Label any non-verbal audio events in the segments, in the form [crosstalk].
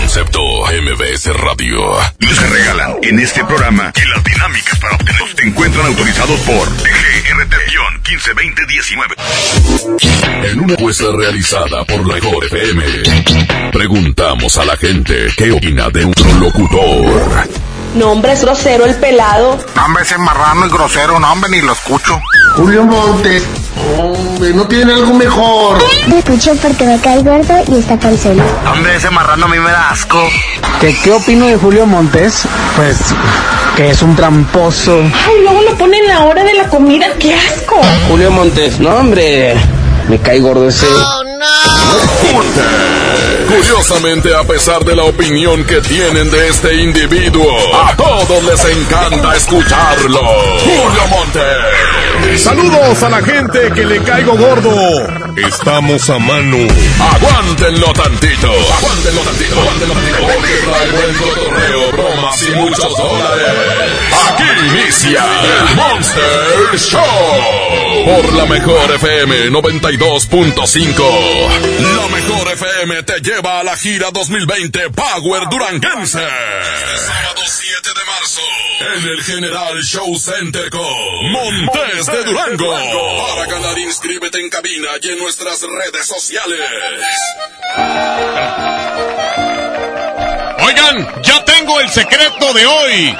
Concepto MBS Radio. Se regalan en este programa y las dinámicas para obtenerlos te encuentran autorizados por DGRT-152019. En una encuesta realizada por la Mejor FM, preguntamos a la gente qué opina de un locutor. No, hombre, es grosero el pelado. Hombre, ese marrano y grosero, no, hombre, ni lo escucho. Julio Montes, hombre, no tiene algo mejor. Lo escucho porque me cae gordo y está panzón. Hombre, ese marrano a mí me da asco. ¿Qué, ¿Qué opino de Julio Montes? Pues que es un tramposo. Ay, luego lo ponen la hora de la comida, qué asco. Julio Montes, no hombre, me cae gordo ese. Curiosamente, a pesar de la opinión que tienen de este individuo, a todos les encanta escucharlo. Julio Montes. Saludos a la gente que le caigo gordo. Estamos a mano. Aguántenlo tantito. Aguántenlo tantito. Aguántenlo tantito. Porque trae buen cotorreo, bromas y muchos dólares. Aquí inicia el Monster Show. Por la mejor FM 92.5. La mejor FM te lleva a la gira 2020 Power Duranguense. Sábado 7 de marzo. En el General Show Center con Montes de Durango. Para ganar, inscríbete en cabina y en nuestras redes sociales. Oigan, ya tengo el secreto de hoy.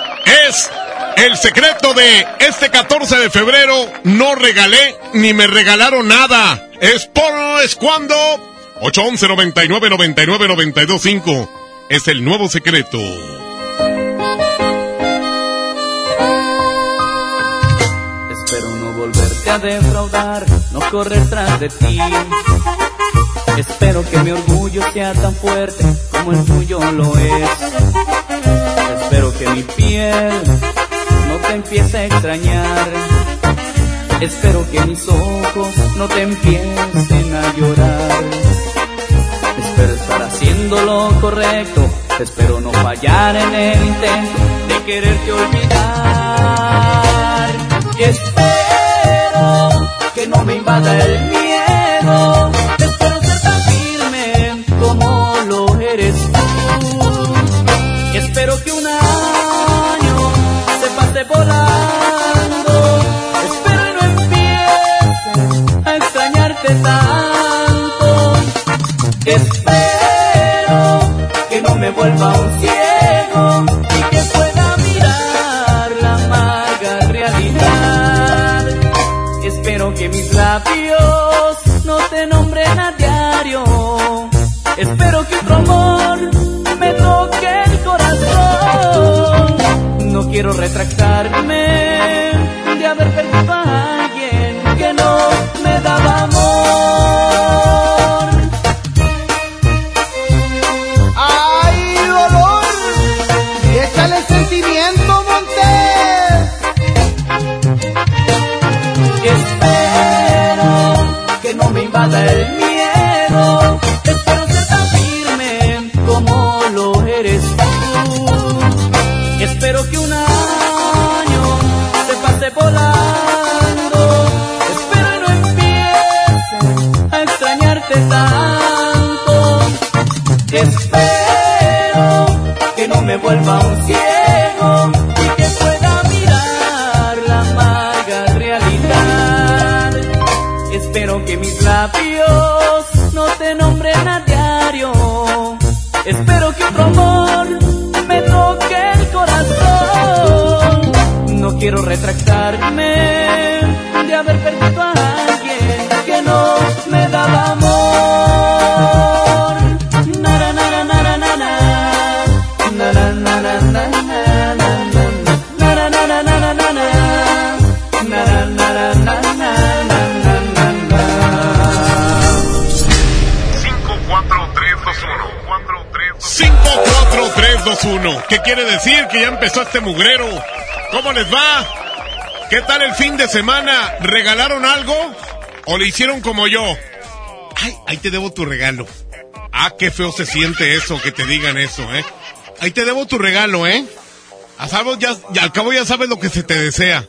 Es el secreto de este 14 de febrero. No regalé ni me regalaron nada. Es por es cuando 811 99 99 92 5 es el nuevo secreto. A defraudar, no correr tras de ti. Espero que mi orgullo sea tan fuerte como el tuyo lo es. Espero que mi piel no te empiece a extrañar. Espero que mis ojos no te empiecen a llorar. Espero estar haciendo lo correcto. Espero no fallar en el intento de quererte olvidar. Espero que no me invada el miedo. Espero ser tan firme como lo eres tú. Espero que un año se pase volando. Espero y no empiece a extrañarte tanto. Espero que no me vuelva un ciego labios no te nombren a diario. Espero que otro amor me toque el corazón. No quiero retractarme Y espero que un 54321. ¿Qué quiere decir? Que ya empezó este mugrero. ¿Cómo les va? ¿Qué tal el fin de semana? ¿Regalaron algo? ¿O le hicieron como yo? Ay, ahí te debo tu regalo. Ah, qué feo se siente eso, que te digan eso, ¿eh? Ahí te debo tu regalo, ¿eh? A salvo ya, ya, al cabo ya sabes lo que se te desea.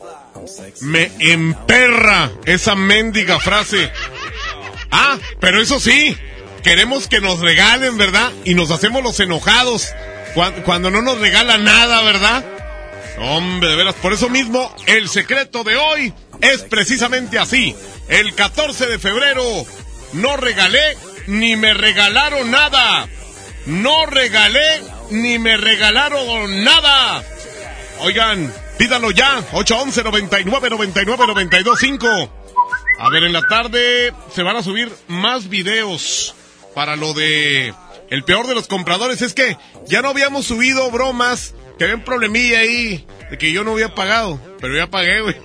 Me emperra esa mendiga frase. Ah, pero eso sí, queremos que nos regalen, ¿verdad? Y nos hacemos los enojados cuando, no nos regalan nada, ¿verdad? Hombre, de veras, por eso mismo el secreto de hoy es precisamente así. El 14 de febrero no regalé ni me regalaron nada. No regalé ni me regalaron nada. Oigan, pídalo ya. 811 99 99 92 5. A ver, en la tarde se van a subir más videos para lo de el peor de los compradores. Es que ya no habíamos subido bromas, que había un problemilla ahí de que yo no había pagado, pero ya pagué, güey.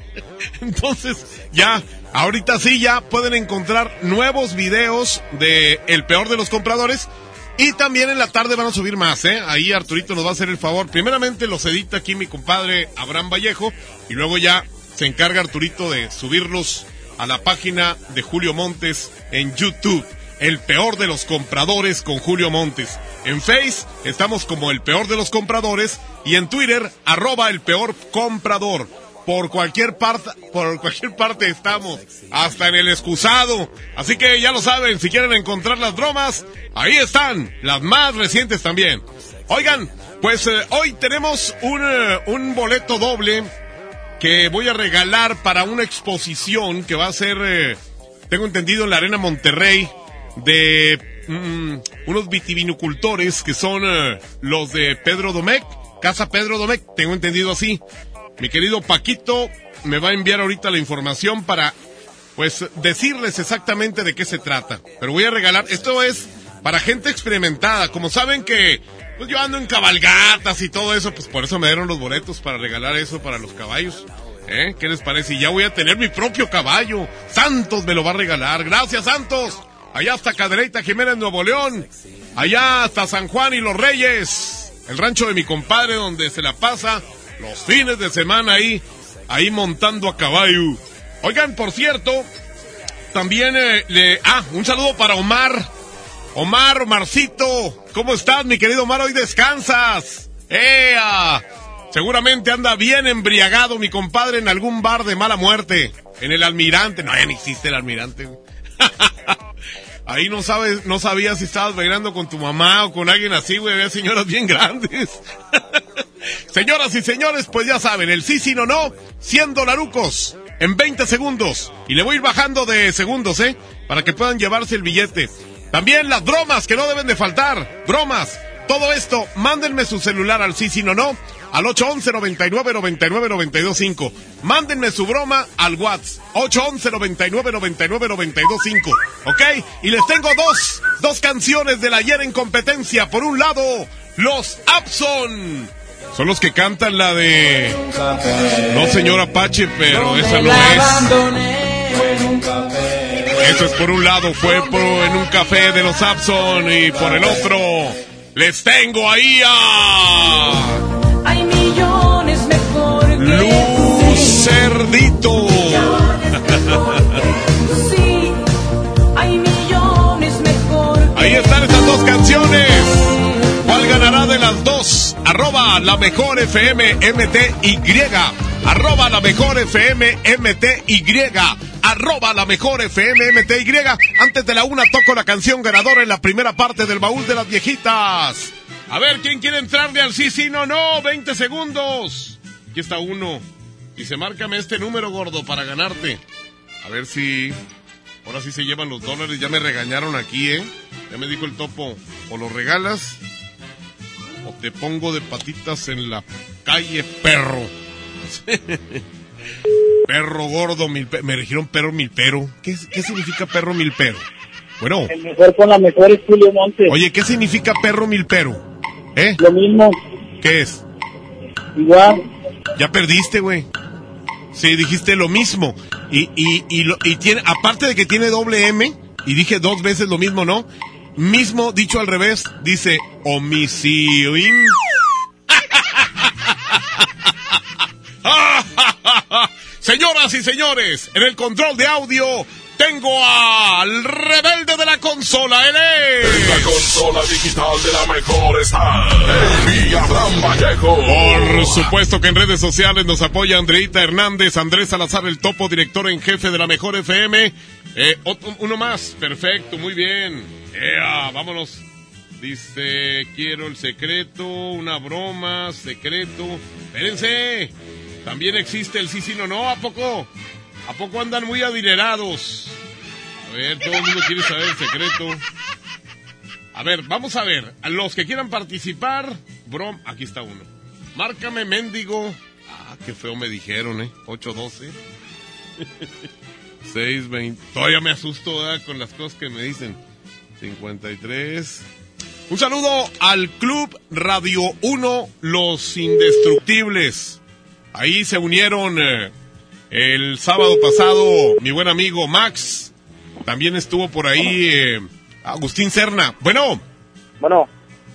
[laughs] Entonces, ya, ahorita sí ya pueden encontrar nuevos videos de el peor de los compradores. Y también en la tarde van a subir más, ¿eh? Ahí Arturito nos va a hacer el favor. Primeramente los edita aquí mi compadre Abraham Vallejo y luego ya se encarga Arturito de subirlos a la página de Julio Montes en YouTube. El peor de los compradores con Julio Montes. En Face estamos como el peor de los compradores y en Twitter arroba el peor comprador. Por cualquier parte, por cualquier parte estamos, hasta en el excusado. Así que ya lo saben, si quieren encontrar las bromas, ahí están, las más recientes también. Oigan, pues eh, hoy tenemos un, eh, un boleto doble que voy a regalar para una exposición que va a ser, eh, tengo entendido, en la Arena Monterrey de mm, unos vitivinicultores que son eh, los de Pedro Domecq, Casa Pedro Domecq, tengo entendido así. Mi querido Paquito me va a enviar ahorita la información para, pues, decirles exactamente de qué se trata. Pero voy a regalar, esto es para gente experimentada. Como saben que, pues yo ando en cabalgatas y todo eso, pues por eso me dieron los boletos para regalar eso para los caballos. ¿Eh? ¿Qué les parece? Y ya voy a tener mi propio caballo. Santos me lo va a regalar. Gracias, Santos. Allá hasta Cadereyta Jiménez, Nuevo León. Allá hasta San Juan y los Reyes. El rancho de mi compadre donde se la pasa los fines de semana ahí, ahí montando a caballo. Oigan, por cierto, también eh, le... Ah, un saludo para Omar. Omar, Omarcito. ¿Cómo estás, mi querido Omar? Hoy descansas. ¡Ea! Seguramente anda bien embriagado mi compadre en algún bar de mala muerte. En el almirante. No, ya no existe el almirante. [laughs] Ahí no sabes, no sabías si estabas bailando con tu mamá o con alguien así, güey. Había señoras bien grandes. [laughs] Señoras y señores, pues ya saben, el sí, sí, no, no, 100 dolarucos en 20 segundos. Y le voy a ir bajando de segundos, ¿eh? Para que puedan llevarse el billete. También las bromas que no deben de faltar. Bromas. Todo esto, mándenme su celular al sí, sí, no, no. Al 811 99 99 925. Mándenme su broma al WhatsApp. 811 99 99 925. ¿Ok? Y les tengo dos, dos canciones del ayer en competencia. Por un lado, los Abson. Son los que cantan la de... No, señor Apache, pero esa no es. Eso es por un lado, fue por, en un café de los Abson y por el otro, les tengo ahí a... Lucerdito. Ahí están estas dos canciones. ¿Cuál ganará de las dos? Arroba la mejor FM MTY. Arroba la mejor FM MTY. Arroba la mejor FM. Antes de la una toco la canción ganadora en la primera parte del baúl de las viejitas. A ver, ¿quién quiere entrarle al sí, sí, no, no? 20 segundos. Aquí está uno. Dice, márcame este número, gordo, para ganarte. A ver si... Ahora sí se llevan los dólares. Ya me regañaron aquí, ¿eh? Ya me dijo el topo. O lo regalas o te pongo de patitas en la calle, perro. [laughs] perro gordo, mil me dijeron perro milpero. ¿Qué, ¿Qué significa perro milpero? Bueno, El mejor con la mejor es Julio Montes. oye, ¿qué significa perro milpero? ¿Eh? Lo mismo, ¿Qué es? igual. Ya perdiste, güey. Sí, dijiste lo mismo. Y, y, y, lo- y tiene, aparte de que tiene doble M, y dije dos veces lo mismo, ¿no? Mismo dicho al revés, dice homicidio. [laughs] [laughs] Señoras y señores, en el control de audio tengo al rebelde de la consola, él es. La consola digital de la mejor está el Abraham Vallejo. Por supuesto que en redes sociales nos apoya Andreita Hernández, Andrés Salazar, el topo director en jefe de la mejor FM. Eh, otro- uno más, perfecto, muy bien. Ea, vámonos. Dice, quiero el secreto, una broma, secreto. Espérense. También existe el sí, sí, no, no. ¿A poco? ¿A poco andan muy adinerados? A ver, todo el mundo quiere saber el secreto. A ver, vamos a ver. Los que quieran participar, brom, aquí está uno. Márcame, mendigo. Ah, qué feo me dijeron, ¿eh? 812. 620. [laughs] Todavía me asusto con las cosas que me dicen. 53. Un saludo al Club Radio 1 Los Indestructibles. Ahí se unieron eh, el sábado pasado mi buen amigo Max. También estuvo por ahí eh, Agustín Serna. Bueno. Bueno.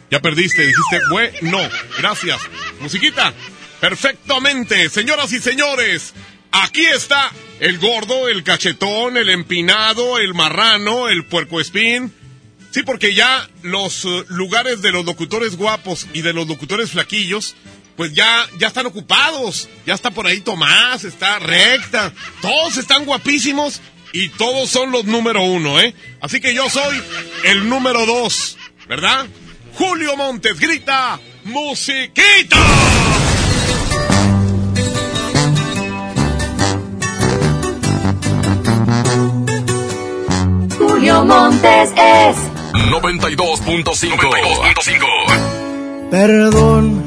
Ya perdiste, dijiste, bueno, gracias. Musiquita. Perfectamente, señoras y señores. Aquí está el gordo, el cachetón, el empinado, el marrano, el puercoespín. Sí, porque ya los eh, lugares de los locutores guapos y de los locutores flaquillos, pues ya, ya están ocupados. Ya está por ahí Tomás, está recta. Todos están guapísimos y todos son los número uno, ¿eh? Así que yo soy el número dos, ¿verdad? Julio Montes grita, musiquita. Julio Montes es 92.5. Perdón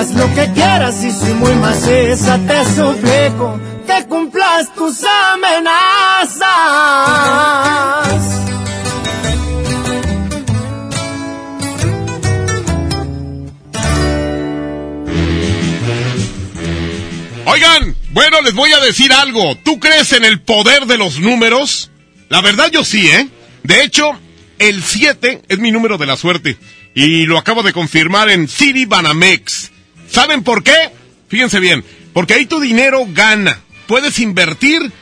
Haz lo que quieras y si muy maciza te suplico que cumplas tus amenazas. Oigan, bueno, les voy a decir algo. ¿Tú crees en el poder de los números? La verdad yo sí, ¿eh? De hecho, el 7 es mi número de la suerte. Y lo acabo de confirmar en City Banamex. ¿Saben por qué? Fíjense bien, porque ahí tu dinero gana. Puedes invertir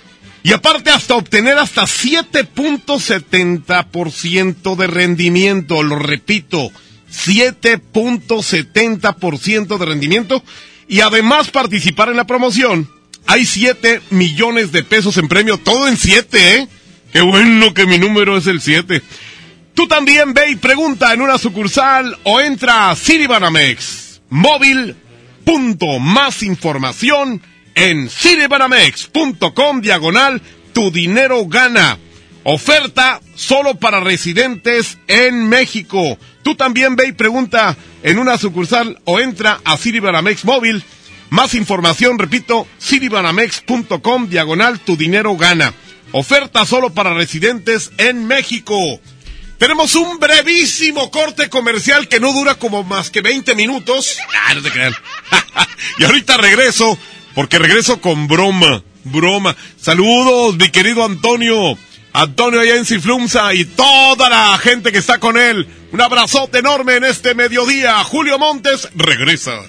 y aparte hasta obtener hasta 7.70% de rendimiento. Lo repito, 7.70% de rendimiento. Y además participar en la promoción. Hay 7 millones de pesos en premio, todo en 7, ¿eh? Qué bueno que mi número es el 7. Tú también ve y pregunta en una sucursal o entra a Citibanamex. Móvil. Punto. Más información en cinebanamex.com diagonal tu dinero gana. Oferta solo para residentes en México. Tú también ve y pregunta en una sucursal o entra a Cinebanamex móvil. Más información, repito, cinebanamex.com diagonal tu dinero gana. Oferta solo para residentes en México. Tenemos un brevísimo corte comercial que no dura como más que 20 minutos. Ah, no te crean. [laughs] y ahorita regreso, porque regreso con broma. Broma. Saludos, mi querido Antonio. Antonio allá en y toda la gente que está con él. Un abrazote enorme en este mediodía. Julio Montes regresa.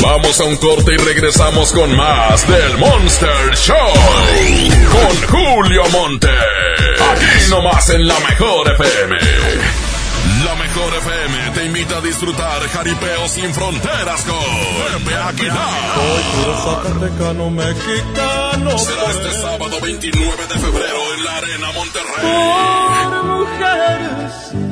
Vamos a un corte y regresamos con más del Monster Show. Con Julio Monte. Aquí nomás en la mejor FM. La mejor FM te invita a disfrutar jaripeo sin fronteras con Pepe Aguilar. Soy puro zacatecano mexicano. Será este sábado 29 de febrero en la Arena Monterrey. Por mujeres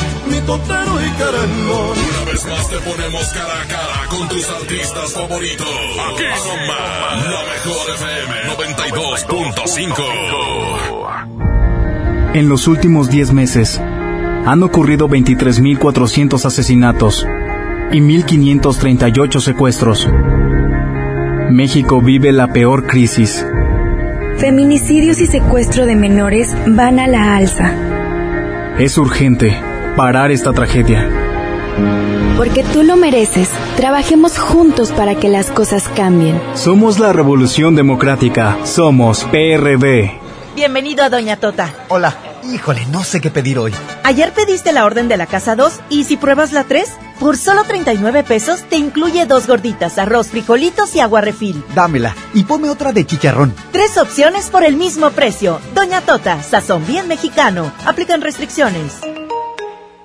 mi totero y querendón. Una vez más te ponemos cara a cara con tus artistas favoritos. Aquí nomás, la mejor FM 92.5. En los últimos 10 meses, han ocurrido 23.400 asesinatos y 1.538 secuestros. México vive la peor crisis. Feminicidios y secuestro de menores van a la alza. Es urgente parar esta tragedia. Porque tú lo mereces. Trabajemos juntos para que las cosas cambien. Somos la Revolución Democrática. Somos PRD. Bienvenido a Doña Tota. Hola. Híjole, no sé qué pedir hoy. Ayer pediste la orden de la casa 2 y si pruebas la 3, por solo 39 pesos te incluye dos gorditas, arroz, frijolitos y agua refil. Dámela y ponme otra de chicharrón. Tres opciones por el mismo precio. Doña Tota, sazón bien mexicano. Aplican restricciones.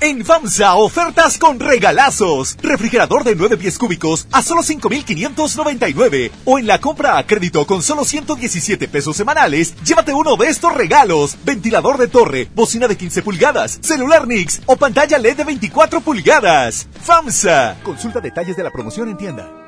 En FAMSA, ofertas con regalazos. Refrigerador de 9 pies cúbicos a solo 5,599. O en la compra a crédito con solo 117 pesos semanales, llévate uno de estos regalos. Ventilador de torre, bocina de 15 pulgadas, celular Nix o pantalla LED de 24 pulgadas. FAMSA. Consulta detalles de la promoción en tienda.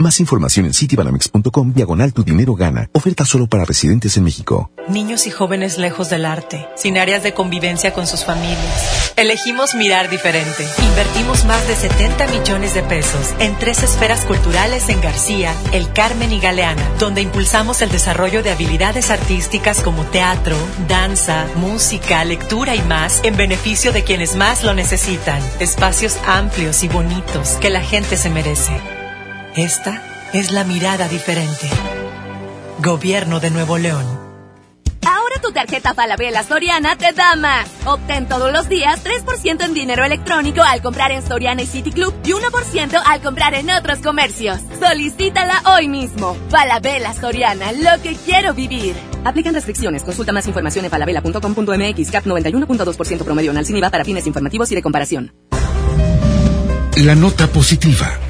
Más información en citibanamex.com diagonal tu dinero gana. Oferta solo para residentes en México. Niños y jóvenes lejos del arte, sin áreas de convivencia con sus familias. Elegimos mirar diferente. Invertimos más de 70 millones de pesos en tres esferas culturales en García, El Carmen y Galeana, donde impulsamos el desarrollo de habilidades artísticas como teatro, danza, música, lectura y más en beneficio de quienes más lo necesitan. Espacios amplios y bonitos que la gente se merece. Esta es la mirada diferente. Gobierno de Nuevo León. Ahora tu tarjeta Falabella Soriana te da más. Obtén todos los días 3% en dinero electrónico al comprar en Soriana y City Club y 1% al comprar en otros comercios. Solicítala hoy mismo. Falabella Soriana, lo que quiero vivir. Aplican restricciones. Consulta más información en falabella.com.mx. CAP 91.2% promedio anual sin IVA para fines informativos y de comparación. La nota positiva.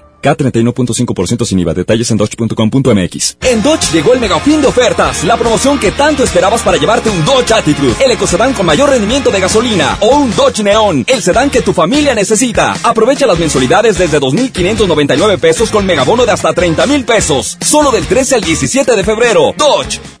K31.5% sin IVA. Detalles en dodge.com.mx. En Dodge llegó el mega fin de ofertas, la promoción que tanto esperabas para llevarte un Dodge Attitude, el ecocedán con mayor rendimiento de gasolina, o un Dodge Neon, el sedán que tu familia necesita. Aprovecha las mensualidades desde 2.599 pesos con megabono de hasta 30 mil pesos, solo del 13 al 17 de febrero. Dodge.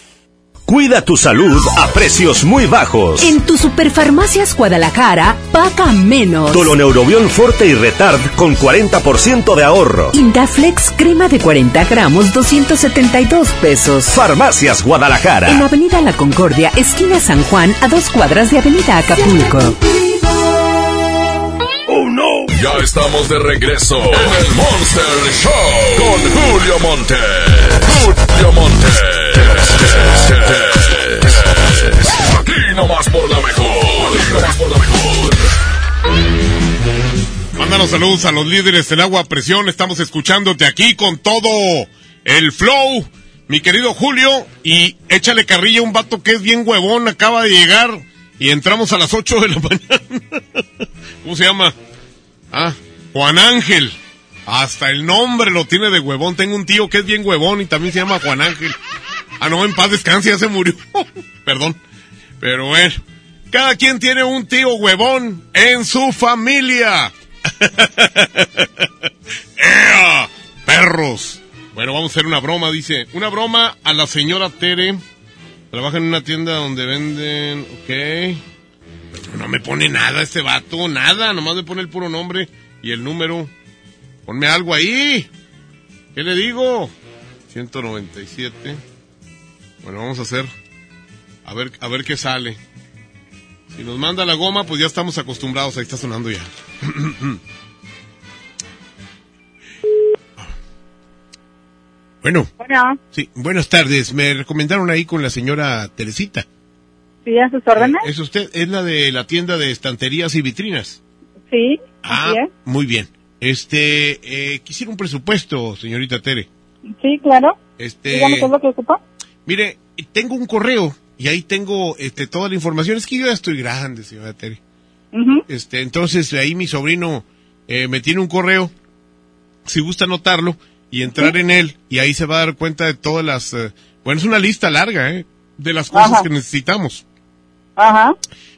Cuida tu salud a precios muy bajos. En tu Superfarmacias Guadalajara, paga menos. Doloneurobión Forte y Retard con 40% de ahorro. Indaflex crema de 40 gramos, 272 pesos. Farmacias Guadalajara. En Avenida La Concordia, esquina San Juan, a dos cuadras de Avenida Acapulco. ¡Oh, no! Ya estamos de regreso en el Monster Show con Julio Monte. Julio Monte. Mándanos saludos a los líderes del agua presión. Estamos escuchándote aquí con todo el flow, mi querido Julio. Y échale carrilla un vato que es bien huevón, acaba de llegar. Y entramos a las 8 de la [laughs] mañana. ¿Cómo se llama? Ah, Juan Ángel. Hasta el nombre lo tiene de huevón. Tengo un tío que es bien huevón y también se llama Juan Ángel. Ah, no, en paz descanse, ya se murió. [laughs] Perdón. Pero bueno, cada quien tiene un tío huevón en su familia. [laughs] Perros. Bueno, vamos a hacer una broma, dice. Una broma a la señora Tere. Trabaja en una tienda donde venden... Ok. No me pone nada este vato, nada. Nomás me pone el puro nombre y el número. Ponme algo ahí. ¿Qué le digo? 197. Bueno, vamos a hacer. A ver, a ver qué sale. Si nos manda la goma, pues ya estamos acostumbrados. Ahí está sonando ya. [clears throat] bueno. Bueno, Sí, buenas tardes. Me recomendaron ahí con la señora Teresita. ¿sí a sus órdenes? ¿Es usted? ¿Es la de la tienda de estanterías y vitrinas? Sí, Ah, así es. muy bien. Este, eh, quisiera un presupuesto, señorita Tere. Sí, claro. Este, Dígame qué es lo que ocupa. Mire, tengo un correo y ahí tengo este toda la información. Es que yo ya estoy grande, señora Tere. Ujú. Este, entonces ahí mi sobrino eh, me tiene un correo. Si gusta anotarlo y entrar en él y ahí se va a dar cuenta de todas las. eh, bueno, es una lista larga, ¿eh? De las cosas Ajá. que necesitamos. Ajá.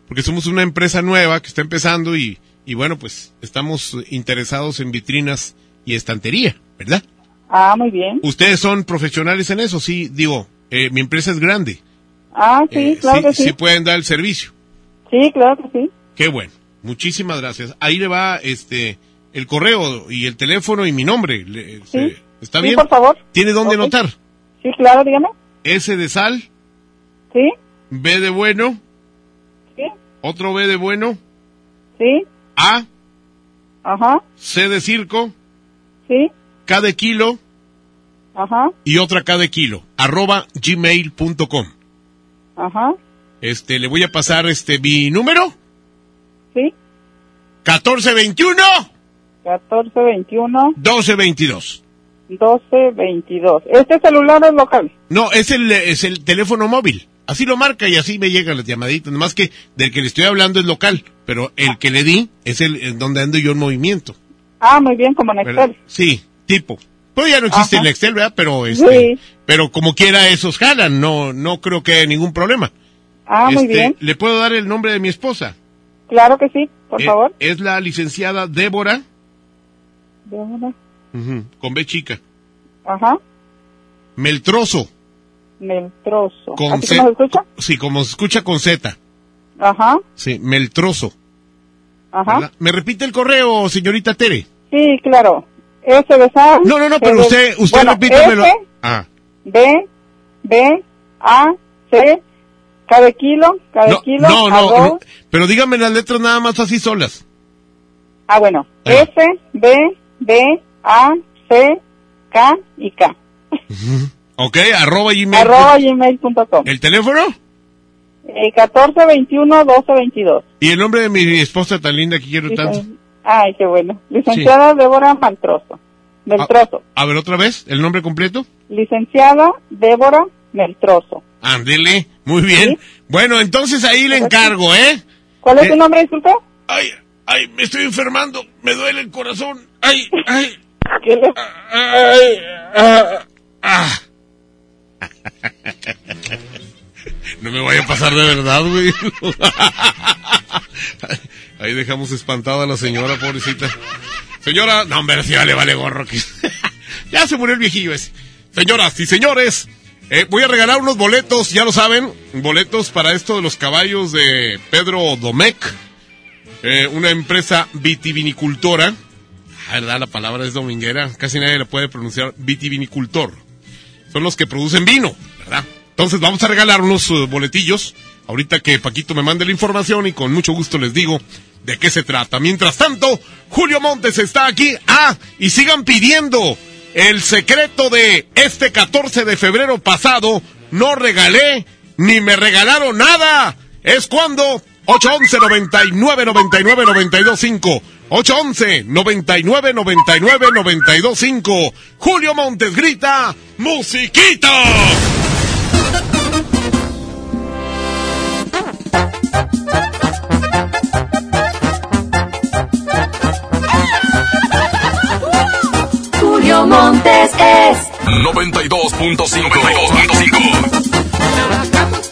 Porque somos una empresa nueva que está empezando y, y bueno, pues estamos interesados en vitrinas y estantería, ¿verdad? Ah, muy bien. Ustedes son profesionales en eso, sí, digo, eh, mi empresa es grande. Ah, sí, Eh, claro sí, que sí. sí pueden dar el servicio. Sí, claro que sí. Qué bueno. Muchísimas gracias. Ahí le va este el correo y el teléfono y mi nombre. Le- Sí. se- ¿Está Sí, bien? por favor. ¿Tiene dónde Ok. anotar? Sí, claro, dígame. S de sal, Sí, B de bueno, sí, otro B de bueno, sí. A, Ajá, C de circo, sí, K de kilo ajá, y otra de kilo, arroba gmail.com. ajá. Este, le voy a pasar este mi número. Sí. 1421 1421 1222. 1222. ¿Este celular es local? No, es el, es el teléfono móvil. Así lo marca y así me llegan las llamaditas. Nomás que del que le estoy hablando es local, pero el que le di es el donde ando yo en movimiento. Ah, muy bien, como en. Excel. Sí, tipo. Pues ya no existe Ajá. el Excel, ¿verdad? Pero este, Sí. pero como quiera esos jalan, no, no creo que haya ningún problema. Ah, muy Este, bien. ¿Le puedo dar el nombre de mi esposa? Claro que sí, por Eh, favor. Es la licenciada Débora, Débora. con B chica, Ajá, Meltroso, Meltroso. con ¿Así como se escucha? sí, como se escucha con Z, Ajá, sí, Meltroso. ajá. ¿verdad? ¿Me repite el correo, señorita Tere? Sí, claro. S de sal. No, no, no, pero de- usted, usted bueno, repítamelo. S, Ah, B, B, A, C, K de kilo, K de no, kilo, no, no, pero dígame las letras nada más así solas. Ah, bueno. Ah. S, B, B, A, C, K y K. Ok, arroba gmail. Arroba gmail.com. ¿El teléfono? Eh, 1421-1222. ¿Y el nombre de mi esposa tan linda que quiero tanto? Licen- Ay, qué bueno. Licenciada Débora Maltroso. Meltroso. A ver, otra vez, el nombre completo. Licenciada Débora Meltroso. Ándele, muy bien. Bueno, entonces ahí le encargo, ¿eh? ¿Cuál es Eh, tu nombre, disculpe? Ay, ay, me estoy enfermando, me duele el corazón. Ay, ay. ¿Qué le... Ay, ah, ah. No me vaya a pasar de verdad, güey. Ahí dejamos espantada a la señora, pobrecita. Señora, no, hombre, si ya le vale gorro. que- ya se murió el viejillo ese. Señoras y señores, eh, voy a regalar unos boletos, ya lo saben, boletos para esto de los caballos de Pedro Domecq, eh, una empresa vitivinicultora. ¿verdad? La palabra es dominguera, casi nadie la puede pronunciar, vitivinicultor. Son los que producen vino, ¿verdad? Entonces vamos a regalar unos eh, boletillos, ahorita que Paquito me mande la información y con mucho gusto les digo de qué se trata. Mientras tanto, Julio Montes está aquí. Ah, y sigan pidiendo el secreto de este 14 de febrero pasado. No regalé ni me regalaron nada. Es cuando 811 99 99 92 5 811 99 99 92 5 Julio Montes grita musiquita. Montes es 92.5. 92.5.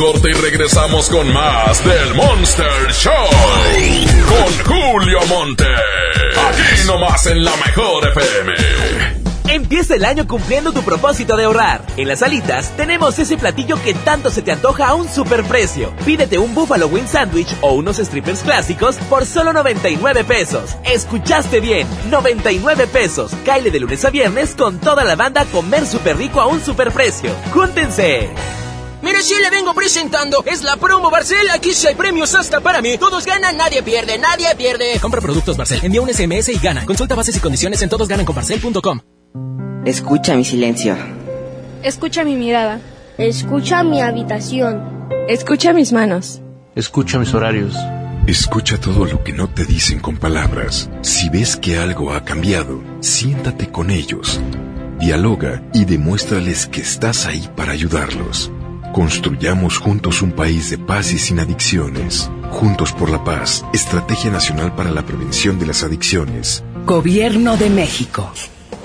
corte y regresamos con más del Monster Show. Con Julio Monte. Aquí nomás en la mejor FM. Empieza el año cumpliendo tu propósito de ahorrar. En las alitas tenemos ese platillo que tanto se te antoja a un superprecio. Pídete un Buffalo Wing Sandwich o unos strippers clásicos por solo 99 pesos. Escuchaste bien, 99 pesos. Caile de lunes a viernes con toda la banda a comer súper rico a un superprecio. ¡Júntense! Si le vengo presentando, es la promo Barcel. Aquí sí hay premios hasta para mí. Todos ganan, nadie pierde, nadie pierde. Compra productos Barcel, envía un SMS y gana. Consulta bases y condiciones en todosgananconbarcel.com. Escucha mi silencio. Escucha mi mirada. Escucha mi habitación. Escucha mis manos. Escucha mis horarios. Escucha todo lo que no te dicen con palabras. Si ves que algo ha cambiado, siéntate con ellos. Dialoga y demuéstrales que estás ahí para ayudarlos. Construyamos juntos un país de paz y sin adicciones. Juntos por la paz, Estrategia Nacional para la Prevención de las Adicciones. Gobierno de México.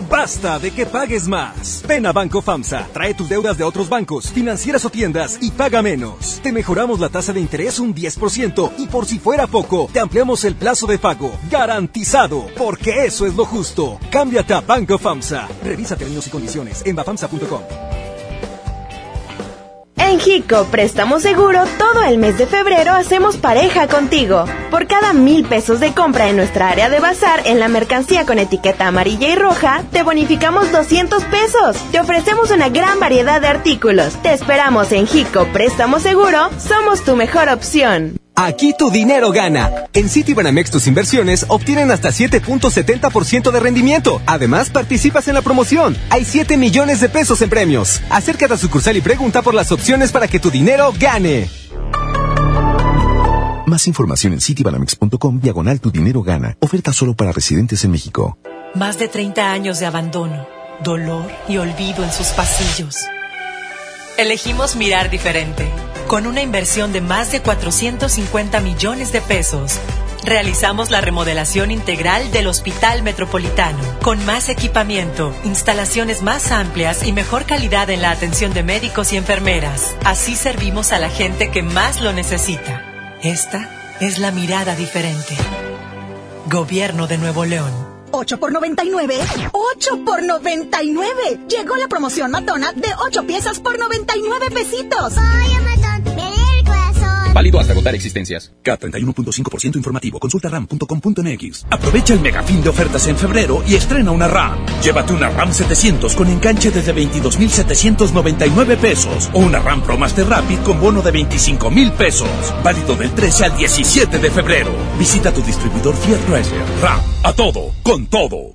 Basta de que pagues más. Ven a Banco FAMSA, trae tus deudas de otros bancos, financieras o tiendas y paga menos. Te mejoramos la tasa de interés un 10% y por si fuera poco, te ampliamos el plazo de pago. Garantizado, porque eso es lo justo. Cámbiate a Banco FAMSA. Revisa términos y condiciones en bafamsa.com. En Hico Préstamo Seguro, todo el mes de febrero hacemos pareja contigo. Por cada mil pesos de compra en nuestra área de bazar en la mercancía con etiqueta amarilla y roja, te bonificamos 200 pesos. Te ofrecemos una gran variedad de artículos. Te esperamos en Hico Préstamo Seguro, somos tu mejor opción. Aquí tu dinero gana. En Citibanamex tus inversiones obtienen hasta 7.70% de rendimiento. Además, participas en la promoción. Hay 7 millones de pesos en premios. Acércate a sucursal y pregunta por las opciones para que tu dinero gane. Más información en citibanamex.com diagonal tu dinero gana. Oferta solo para residentes en México. Más de 30 años de abandono, dolor y olvido en sus pasillos. Elegimos mirar diferente. Con una inversión de más de 450 millones de pesos, realizamos la remodelación integral del Hospital Metropolitano, con más equipamiento, instalaciones más amplias y mejor calidad en la atención de médicos y enfermeras. Así servimos a la gente que más lo necesita. Esta es la mirada diferente. Gobierno de Nuevo León. 8 por 99. 8 por 99. Llegó la promoción matona de 8 piezas por 99 pesitos. Válido hasta agotar existencias. K31.5% informativo. Consulta ram.com.mx. Aprovecha el megafín de ofertas en febrero y estrena una RAM. Llévate una RAM 700 con enganche desde 22.799 pesos o una RAM Pro Master Rapid con bono de 25.000 pesos. Válido del 13 al 17 de febrero. Visita tu distribuidor Fiat Chrysler. RAM. A todo. Con todo.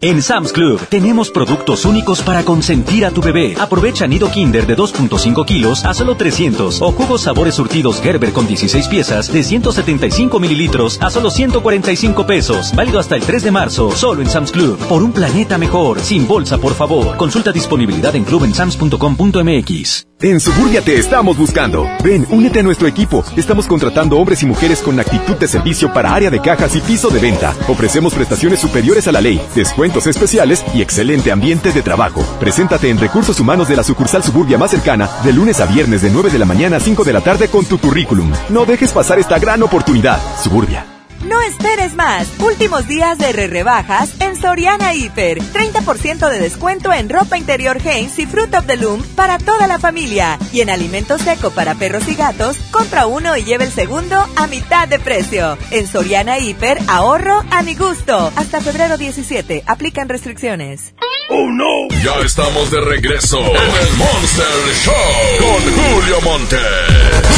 En Sam's Club tenemos productos únicos para consentir a tu bebé. Aprovecha nido Kinder de 2.5 kilos a solo 300 o jugos sabores surtidos Gerber con 16 piezas de 175 mililitros a solo 145 pesos. Válido hasta el 3 de marzo, solo en Sam's Club. Por un planeta mejor, sin bolsa, por favor. Consulta disponibilidad en clubensams.com.mx. En Suburbia te estamos buscando. Ven, únete a nuestro equipo. Estamos contratando hombres y mujeres con actitud de servicio para área de cajas y piso de venta. Ofrecemos prestaciones superiores a la ley, descuentos especiales y excelente ambiente de trabajo. Preséntate en Recursos Humanos de la sucursal Suburbia más cercana de lunes a viernes de 9 de la mañana a 5 de la tarde con tu currículum. No dejes pasar esta gran oportunidad. Suburbia. No esperes más. Últimos días de re rebajas en Soriana Hiper. 30% de descuento en ropa interior Hanes y Fruit of the Loom para toda la familia. Y en alimento seco para perros y gatos, compra uno y lleve el segundo a mitad de precio. En Soriana Hiper, ahorro a mi gusto. Hasta febrero 17. Aplican restricciones. ¡Oh, no! Ya estamos de regreso en el Monster Show con Julio Monte.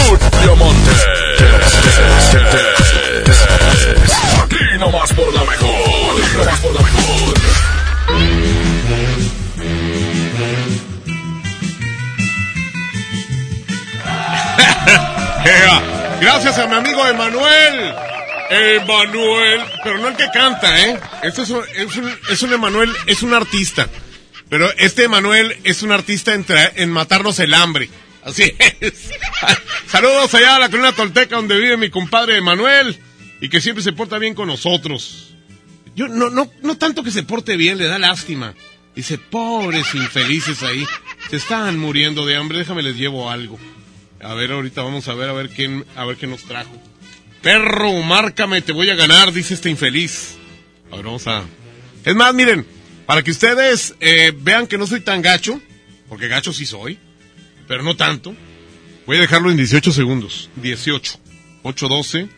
Julio Monte. Aquí nomás por la mejor. Nomás por la mejor. [laughs] Gracias a mi amigo Emanuel. Emanuel, pero no el que canta, ¿eh? Este es un, es es un Emanuel, es un artista. Pero este Emanuel es un artista en, en matarnos el hambre. Así [laughs] es. Saludos allá a la colina tolteca donde vive mi compadre Emanuel y que siempre se porta bien con nosotros. Yo no, no, no tanto que se porte bien, le da lástima. Dice, pobres infelices ahí, se están muriendo de hambre, déjame les llevo algo. A ver, ahorita vamos a ver a ver quién, a ver qué nos trajo. Perro, márcame, te voy a ganar, dice este infeliz. A ver, vamos a. Es más, miren, para que ustedes eh, vean que no soy tan gacho, porque gacho sí soy. pero no tanto. Voy a dejarlo en 18 segundos. 18. 812.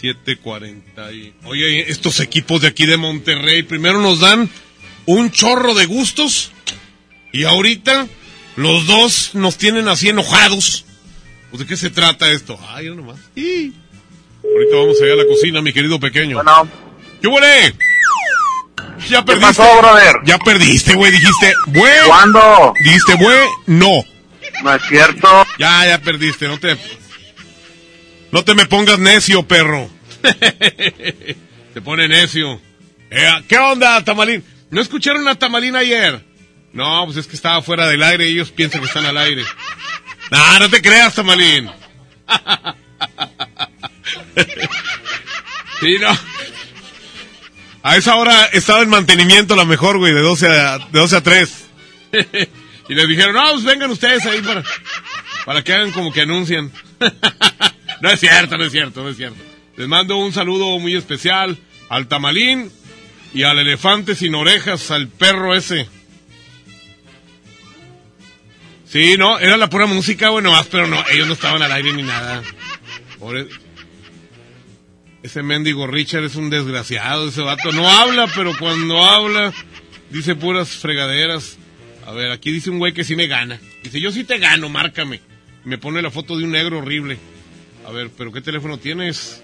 740. Y... Oye, estos equipos de aquí de Monterrey primero nos dan un chorro de gustos y ahorita los dos nos tienen así enojados. Pues, ¿De qué se trata esto? Ay, no nomás. Y... Ahorita vamos allá a la cocina, mi querido pequeño. Bueno. ¿Qué huele? Ya ¿Qué perdiste. pasó, brother? Ya perdiste, güey. Dijiste, güey. ¿Cuándo? Dijiste, güey, no. No es cierto. Ya, ya perdiste. No te. No te me pongas necio, perro. [laughs] te pone necio. Eh, ¿Qué onda, Tamalín? ¿No escucharon a Tamalín ayer? No, pues es que estaba fuera del aire y ellos piensan que están al aire. [laughs] No, no te creas, Tamalín. [laughs] sí, no. A esa hora estaba en mantenimiento la mejor, güey, de 12 a, de 12 a 3. y les dijeron, no, pues vengan ustedes ahí para, para que hagan como que anuncian. [laughs] no es cierto, no es cierto, no es cierto. Les mando un saludo muy especial al tamalín y al elefante sin orejas, al perro ese. Sí, no, era la pura música, bueno, pero no, ellos no estaban al aire ni nada. Ese mendigo Richard es un desgraciado, ese vato. No habla, pero cuando habla, dice puras fregaderas. A ver, aquí dice un güey que sí me gana. Dice, yo sí te gano, márcame. Me pone la foto de un negro horrible. A ver, pero ¿qué teléfono tienes?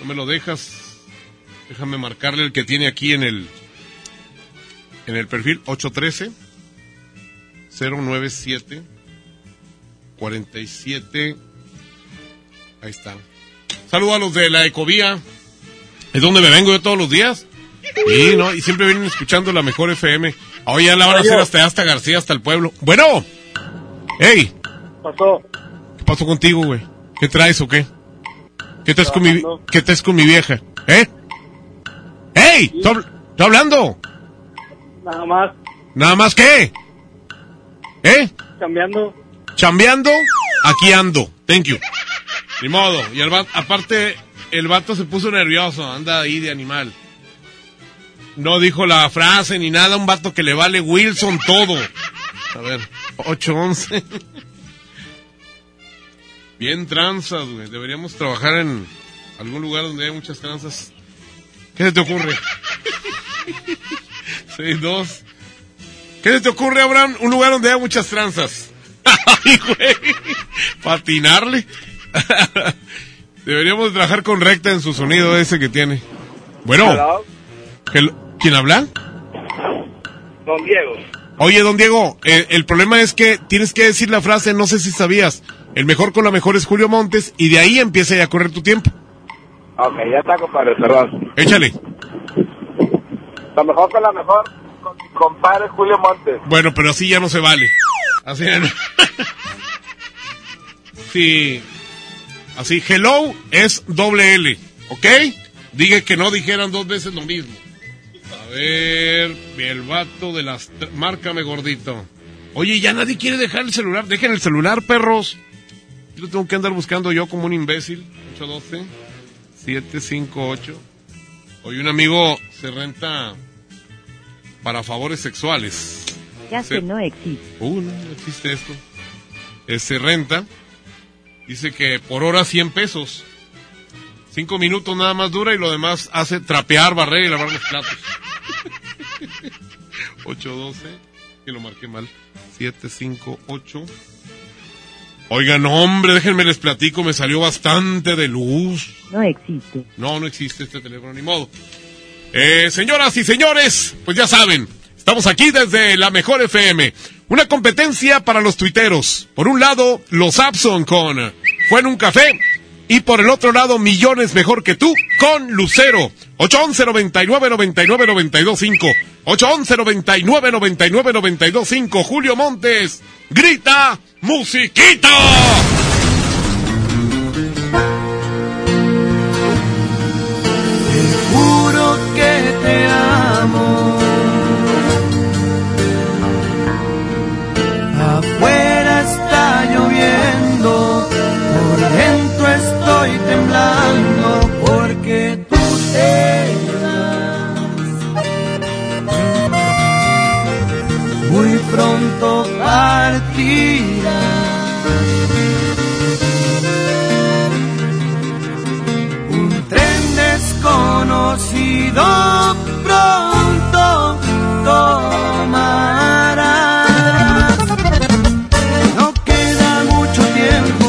No me lo dejas. Déjame marcarle el que tiene aquí en el en el perfil 813 097 47 Ahí está. Saludos a los de la Ecovía. Es donde me vengo yo todos los días. Y no, y siempre vienen escuchando la mejor FM. Hoy ya la van a hacer hasta hasta García, hasta el pueblo. Bueno. Hey, pasó? ¿qué pasó contigo, güey? ¿Qué traes o qué? ¿Qué traes con mi, qué traes con mi vieja? ¿Eh? ¡Hey! ¿Estoy estoy hablando? Nada más, ¿Nada más qué? ¿Eh? cambiando. chambeando, aquí ando. Thank you. Ni modo. Y el va- aparte, el vato se puso nervioso, anda ahí de animal. No dijo la frase ni nada, un vato que le vale Wilson todo. A ver, 811. Bien tranzas, güey. Deberíamos trabajar en algún lugar donde haya muchas tranzas. ¿Qué se te ocurre? [laughs] 6-2. ¿Qué se te ocurre, Abraham? Un lugar donde haya muchas tranzas. [laughs] Ay, güey. Patinarle. [laughs] Deberíamos trabajar con recta en su sonido ese que tiene. Bueno. Hello. Hello. ¿Quién habla? Don Diego. Oye, don Diego, eh, el problema es que tienes que decir la frase, no sé si sabías, el mejor con la mejor es Julio Montes, y de ahí empieza ya a correr tu tiempo. Ok, ya está, compadre, perdón. Échale. Lo mejor con la mejor, con mi compadre Julio Montes. Bueno, pero así ya no se vale. Así ya no. Sí. Así, hello es doble L, ¿ok? Dije que no dijeran dos veces lo mismo. A ver, el vato de las... Márcame, gordito. Oye, ya nadie quiere dejar el celular. Dejen el celular, perros. Yo lo tengo que andar buscando yo como un imbécil. 812 758 Hoy un amigo se renta para favores sexuales. Ya Sí. que no existe. Uh, no, no existe esto. Eh, se renta. Dice que por hora 100 pesos. Cinco minutos nada más dura y lo demás hace trapear, barrer y lavar los platos. [laughs] 812, que lo marqué mal. 758. Oigan, hombre, déjenme les platico, me salió bastante de luz. No existe. No, no existe este teléfono, ni modo. Eh, señoras y señores, pues ya saben, estamos aquí desde la Mejor FM. Una competencia para los tuiteros. Por un lado, los Abson con Fue en un café. Y por el otro lado, Millones Mejor que tú con Lucero. 811 99 99 92 5. 811 99 99 92 5. Julio Montes. Grita, musiquita. pronto partirás. Un tren desconocido pronto tomarás. No queda mucho tiempo.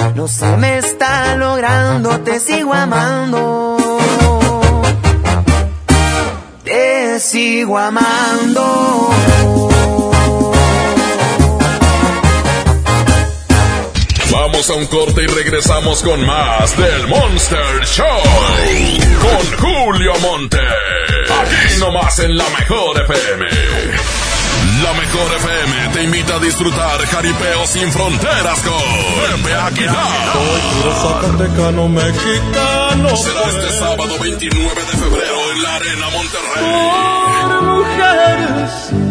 No se me está logrando, te sigo amando. Te sigo amando. Vamos a un corte y regresamos con más del Monster Show. Con Julio Monte. Aquí nomás en la mejor FM. La mejor FM te invita a disfrutar Jaripeo sin fronteras con Pepe Aguilar. Zacatecano mexicano. Será este sábado 29 de febrero en la Arena Monterrey. Por mujeres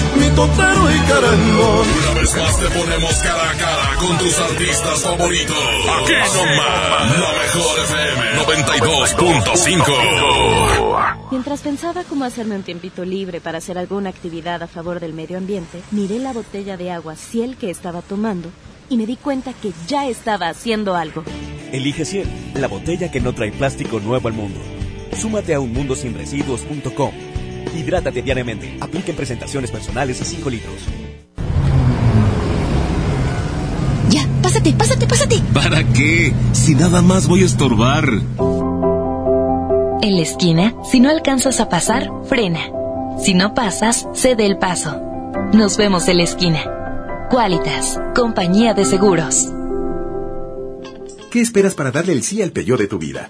totero y querendón. Una vez más te ponemos cara a cara con tus artistas favoritos. Aquí nomás, la mejor FM 92.5. Mientras pensaba cómo hacerme un tiempito libre para hacer alguna actividad a favor del medio ambiente, miré la botella de agua Ciel que estaba tomando y me di cuenta que ya estaba haciendo algo. Elige Ciel, la botella que no trae plástico nuevo al mundo. Súmate a unmundosinresiduos.com. Hidrátate diariamente. Apliquen presentaciones personales a 5 litros. Ya, pásate, pásate, pásate. ¿Para qué? Si nada más voy a estorbar. En la esquina, si no alcanzas a pasar, frena. Si no pasas, cede el paso. Nos vemos en la esquina. Qualitas, compañía de seguros. ¿Qué esperas para darle el sí al Peugeot de tu vida?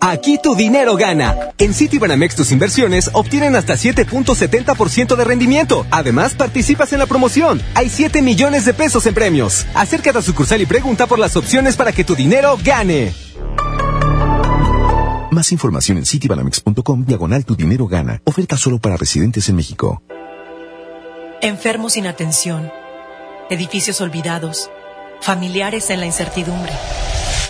Aquí tu dinero gana. En Citibanamex tus inversiones obtienen hasta 7.70% de rendimiento. Además, participas en la promoción. Hay 7 millones de pesos en premios. Acércate a sucursal y pregunta por las opciones para que tu dinero gane. Más información en citibanamex.com diagonal tu dinero gana. Oferta solo para residentes en México. Enfermos sin atención, edificios olvidados, familiares en la incertidumbre.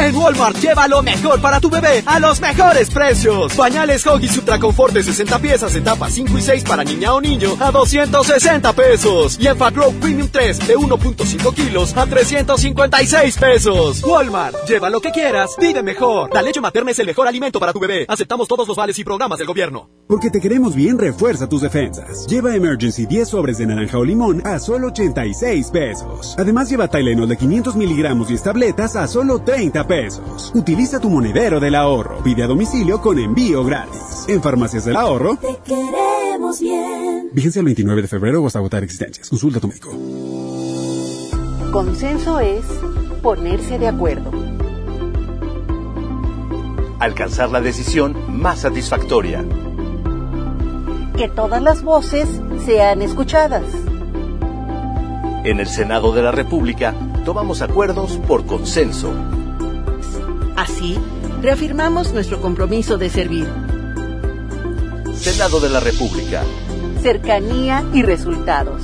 En Walmart lleva lo mejor para tu bebé a los mejores precios. Pañales Huggies Ultra Confort de 60 piezas, etapas 5 y 6 para niña o niño a 260 pesos. Y en Fat Premium 3 de 1.5 kilos a 356 pesos. Walmart, lleva lo que quieras, vive mejor. La leche materna es el mejor alimento para tu bebé. Aceptamos todos los vales y programas del gobierno. Porque te queremos bien, refuerza tus defensas. Lleva Emergency 10 sobres de naranja o limón a solo 86 pesos. Además lleva Tylenol de 500 miligramos y tabletas a solo 30 pesos. Utiliza tu monedero del ahorro. Pide a domicilio con envío gratis. En Farmacias del Ahorro. Te queremos bien. Vigencia el 29 de febrero o hasta agotar existencias. Consulta a tu médico. Consenso es ponerse de acuerdo. alcanzar la decisión más satisfactoria. Que todas las voces sean escuchadas. En el Senado de la República tomamos acuerdos por consenso. Así, reafirmamos nuestro compromiso de servir. Senado de la República. Cercanía y resultados.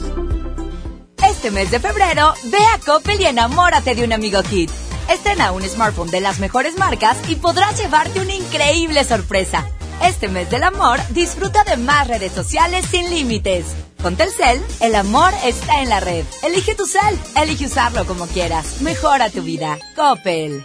Este mes de febrero, ve a Coppel y enamórate de un amigo Kit. Estrena un smartphone de las mejores marcas y podrás llevarte una increíble sorpresa. Este mes del amor, disfruta de más redes sociales sin límites. Con Telcel, el amor está en la red. Elige tu cel, elige usarlo como quieras. Mejora tu vida. Coppel.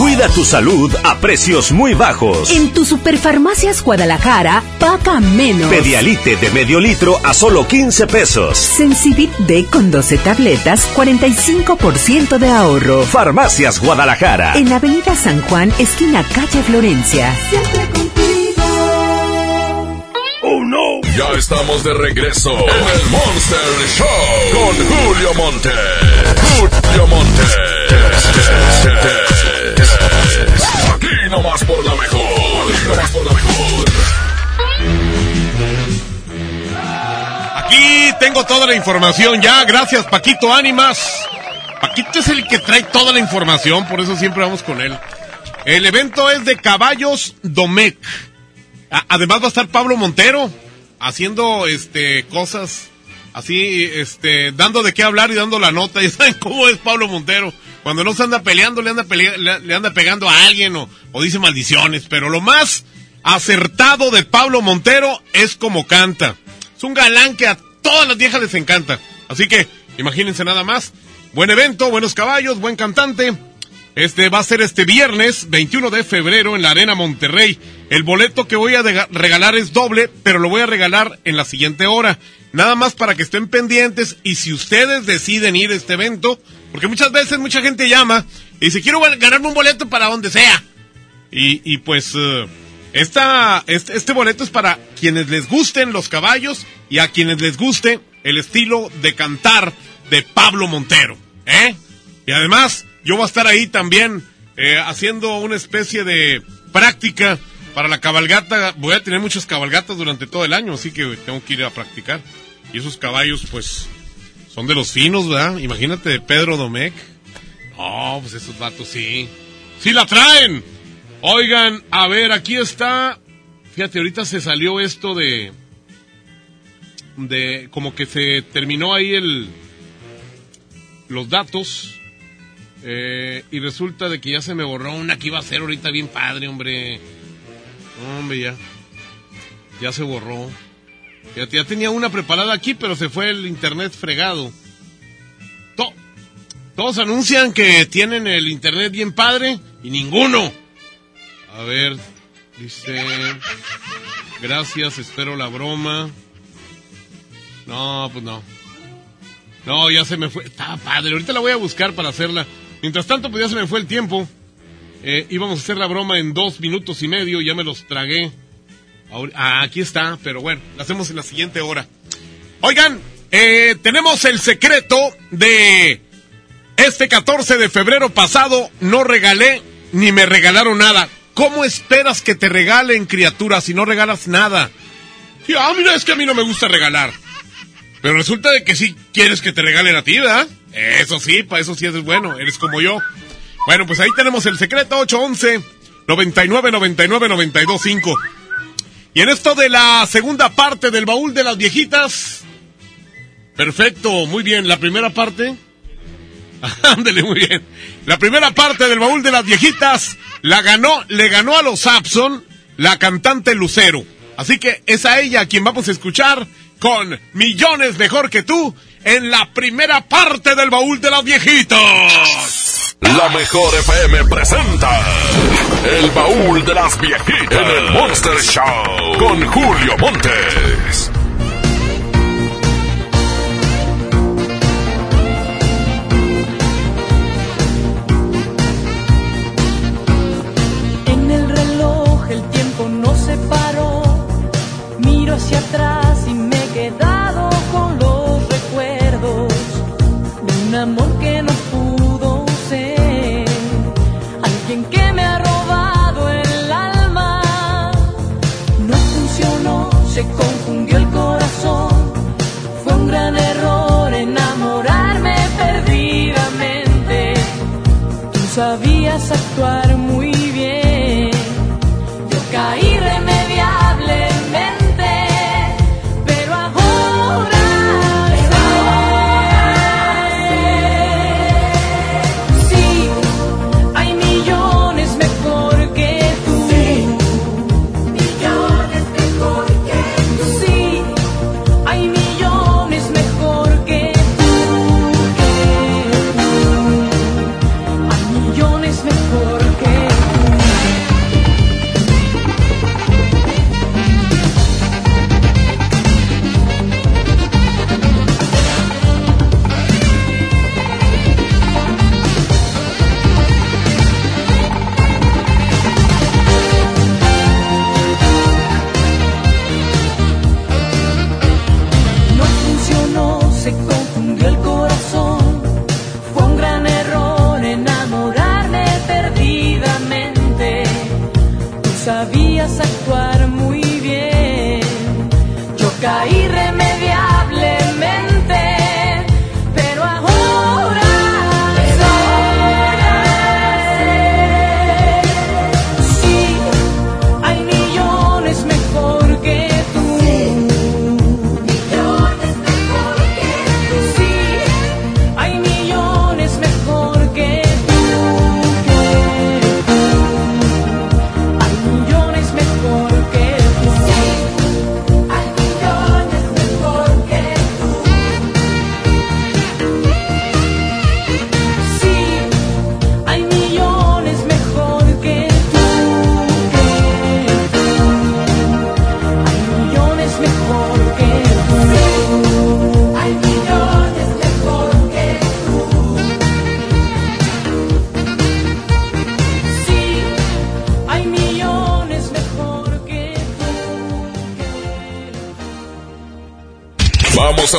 Cuida tu salud a precios muy bajos. En tu Superfarmacias Guadalajara, paga menos. Pedialite de medio litro a solo 15 pesos. Sensibit D con 12 tabletas, 45% de ahorro. Farmacias Guadalajara. En Avenida San Juan, esquina calle Florencia. Siempre contigo. Oh no. Ya estamos de regreso en el Monster Show con Julio Monte. Julio Monte. Aquí nomás por la mejor. Aquí por la mejor. Aquí tengo toda la información ya. Gracias, Paquito Ánimas. Paquito es el que trae toda la información, por eso siempre vamos con él. El evento es de Caballos Domec. Además va a estar Pablo Montero haciendo este cosas así, este, dando de qué hablar y dando la nota. [laughs] Ya saben cómo es Pablo Montero. Cuando no se anda peleando, le anda, pelea- le, anda pegando a alguien o, o dice maldiciones. Pero lo más acertado de Pablo Montero es como canta. Es un galán que a todas las viejas les encanta. Así que, imagínense nada más. Buen evento, buenos caballos, buen cantante. Este va a ser este viernes 21 de febrero en la Arena Monterrey. El boleto que voy a regalar es doble, pero lo voy a regalar en la siguiente hora. Nada más para que estén pendientes y si ustedes deciden ir a este evento, porque muchas veces mucha gente llama y dice, quiero ganarme un boleto para donde sea. Y, y pues eh, esta, este, este boleto es para quienes les gusten los caballos y a quienes les guste el estilo de cantar de Pablo Montero. ¿eh? Y además, yo voy a estar ahí también eh, haciendo una especie de práctica para la cabalgata. Voy a tener muchas cabalgatas durante todo el año, así que tengo que ir a practicar. Y esos caballos, pues, son de los finos, ¿verdad? Imagínate Pedro Domecq. Oh, pues esos vatos sí. ¡Sí la traen! Oigan, a ver, aquí está. Fíjate, ahorita se salió esto de. De. Como que se terminó ahí el. Los datos. eh, y resulta de que ya se me borró una que iba a ser ahorita bien padre, hombre. Hombre, ya. Ya se borró. Ya tenía una preparada aquí, pero se fue el internet fregado. To- todos anuncian que tienen el internet bien padre y ninguno. A ver, dice. Gracias, espero la broma. No, pues no. No, ya se me fue. Estaba padre. Ahorita la voy a buscar para hacerla. Mientras tanto, pues ya se me fue el tiempo. Eh, íbamos a hacer la broma en dos minutos y medio. Ya me los tragué. Ah, aquí está, pero bueno, la hacemos en la siguiente hora. Oigan, eh, tenemos el secreto de este 14 de febrero pasado. No regalé ni me regalaron nada. ¿Cómo esperas que te regalen, criatura, si no regalas nada? Y, ah, mira, es que a mí no me gusta regalar. Pero resulta de que sí quieres que te regalen a ti, ¿verdad? Eso sí, para eso sí eres bueno, eres como yo. Bueno, pues ahí tenemos el secreto 811 99 99 92 5. Y en esto de la segunda parte del baúl de las viejitas. Perfecto, muy bien. La primera parte. [laughs] Ándele, muy bien. La primera parte del baúl de las viejitas la ganó, le ganó a los Sapson la cantante Lucero. Así que es a ella a quien vamos a escuchar con Millones Mejor que tú en la primera parte del baúl de las viejitas. La mejor FM presenta El baúl de las viejitas en el Monster Show con Julio Montes. En el reloj el tiempo no se paró. Miro hacia atrás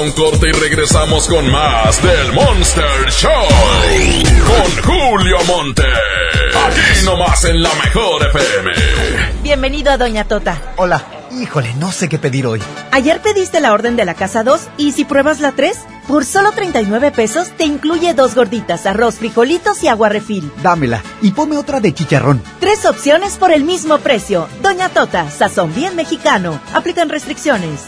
un corte y regresamos con más del Monster Show. Con Julio Monte. Aquí nomás en la mejor FM. Bienvenido a Doña Tota. Hola. Híjole, no sé qué pedir hoy. Ayer pediste la orden de la casa 2 y si pruebas la 3, por solo 39 pesos te incluye dos gorditas, arroz, frijolitos y agua refil. Dámela y ponme otra de chicharrón. Tres opciones por el mismo precio. Doña Tota, sazón bien mexicano. Aplican restricciones.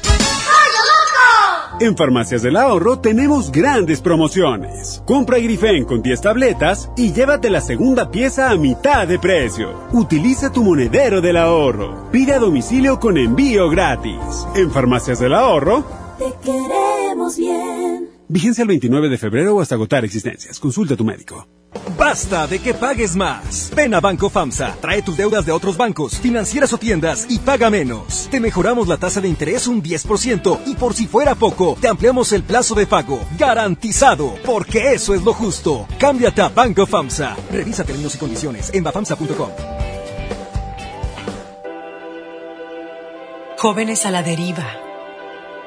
En Farmacias del Ahorro tenemos grandes promociones. Compra Grifen con 10 tabletas y llévate la segunda pieza a mitad de precio. Utiliza tu monedero del ahorro. Pide a domicilio con envío gratis. En Farmacias del Ahorro, Te queremos bien. Vigencia el 29 de febrero o hasta agotar existencias. Consulta a tu médico. Basta de que pagues más. Ven a Banco FAMSA, trae tus deudas de otros bancos, financieras o tiendas y paga menos. Te mejoramos la tasa de interés un 10% y por si fuera poco, te ampliamos el plazo de pago. Garantizado, porque eso es lo justo. Cámbiate a Banco FAMSA. Revisa términos y condiciones en bafamsa.com. Jóvenes a la deriva,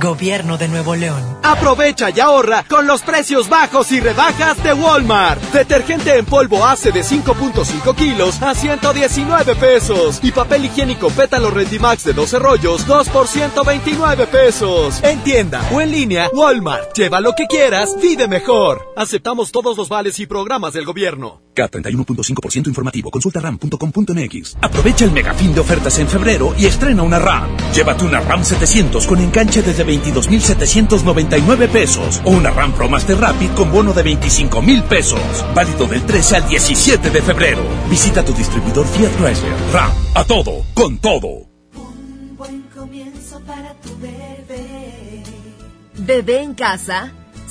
Gobierno de Nuevo León. Aprovecha y ahorra con los precios bajos y rebajas de Walmart. Detergente en polvo hace de 5.5 kilos a 119 pesos. Y papel higiénico pétalo Rendimax de 12 rollos, 2 por 129 pesos. En tienda o en línea, Walmart. Lleva lo que quieras, vive mejor. Aceptamos todos los vales y programas del gobierno. K31.5% informativo. Consulta ram.com.mx. Aprovecha el megafín de ofertas en febrero y estrena una RAM. Llévate una RAM 700 con enganche desde 22.799 pesos o una RAM Pro Master Rapid con bono de 25.000 pesos. Válido del 13 al 17 de febrero. Visita tu distribuidor Fiat Chrysler. RAM. A todo. Con todo. Buen comienzo para tu bebé. Bebé en casa.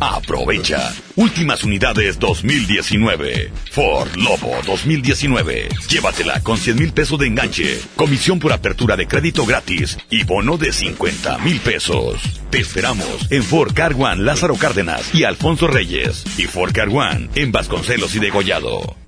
Aprovecha. Últimas unidades 2019. Ford Lobo 2019. Llévatela con 100 mil pesos de enganche, comisión por apertura de crédito gratis y bono de 50 mil pesos. Te esperamos en Ford Car One Lázaro Cárdenas y Alfonso Reyes. Y Ford Car One en Vasconcelos y Degollado.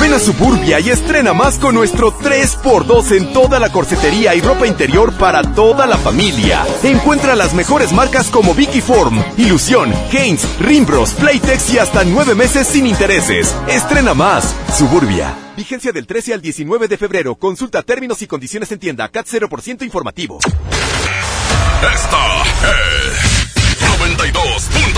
Ven a Suburbia y estrena más con nuestro 3x2 en toda la corsetería y ropa interior para toda la familia. Encuentra las mejores marcas como Vicky Form, Ilusión, Haynes, Rimbros, Playtex y hasta nueve meses sin intereses. Estrena más. Suburbia. Vigencia del 13 al 19 de febrero. Consulta términos y condiciones en tienda. CAT 0% informativo. Esta es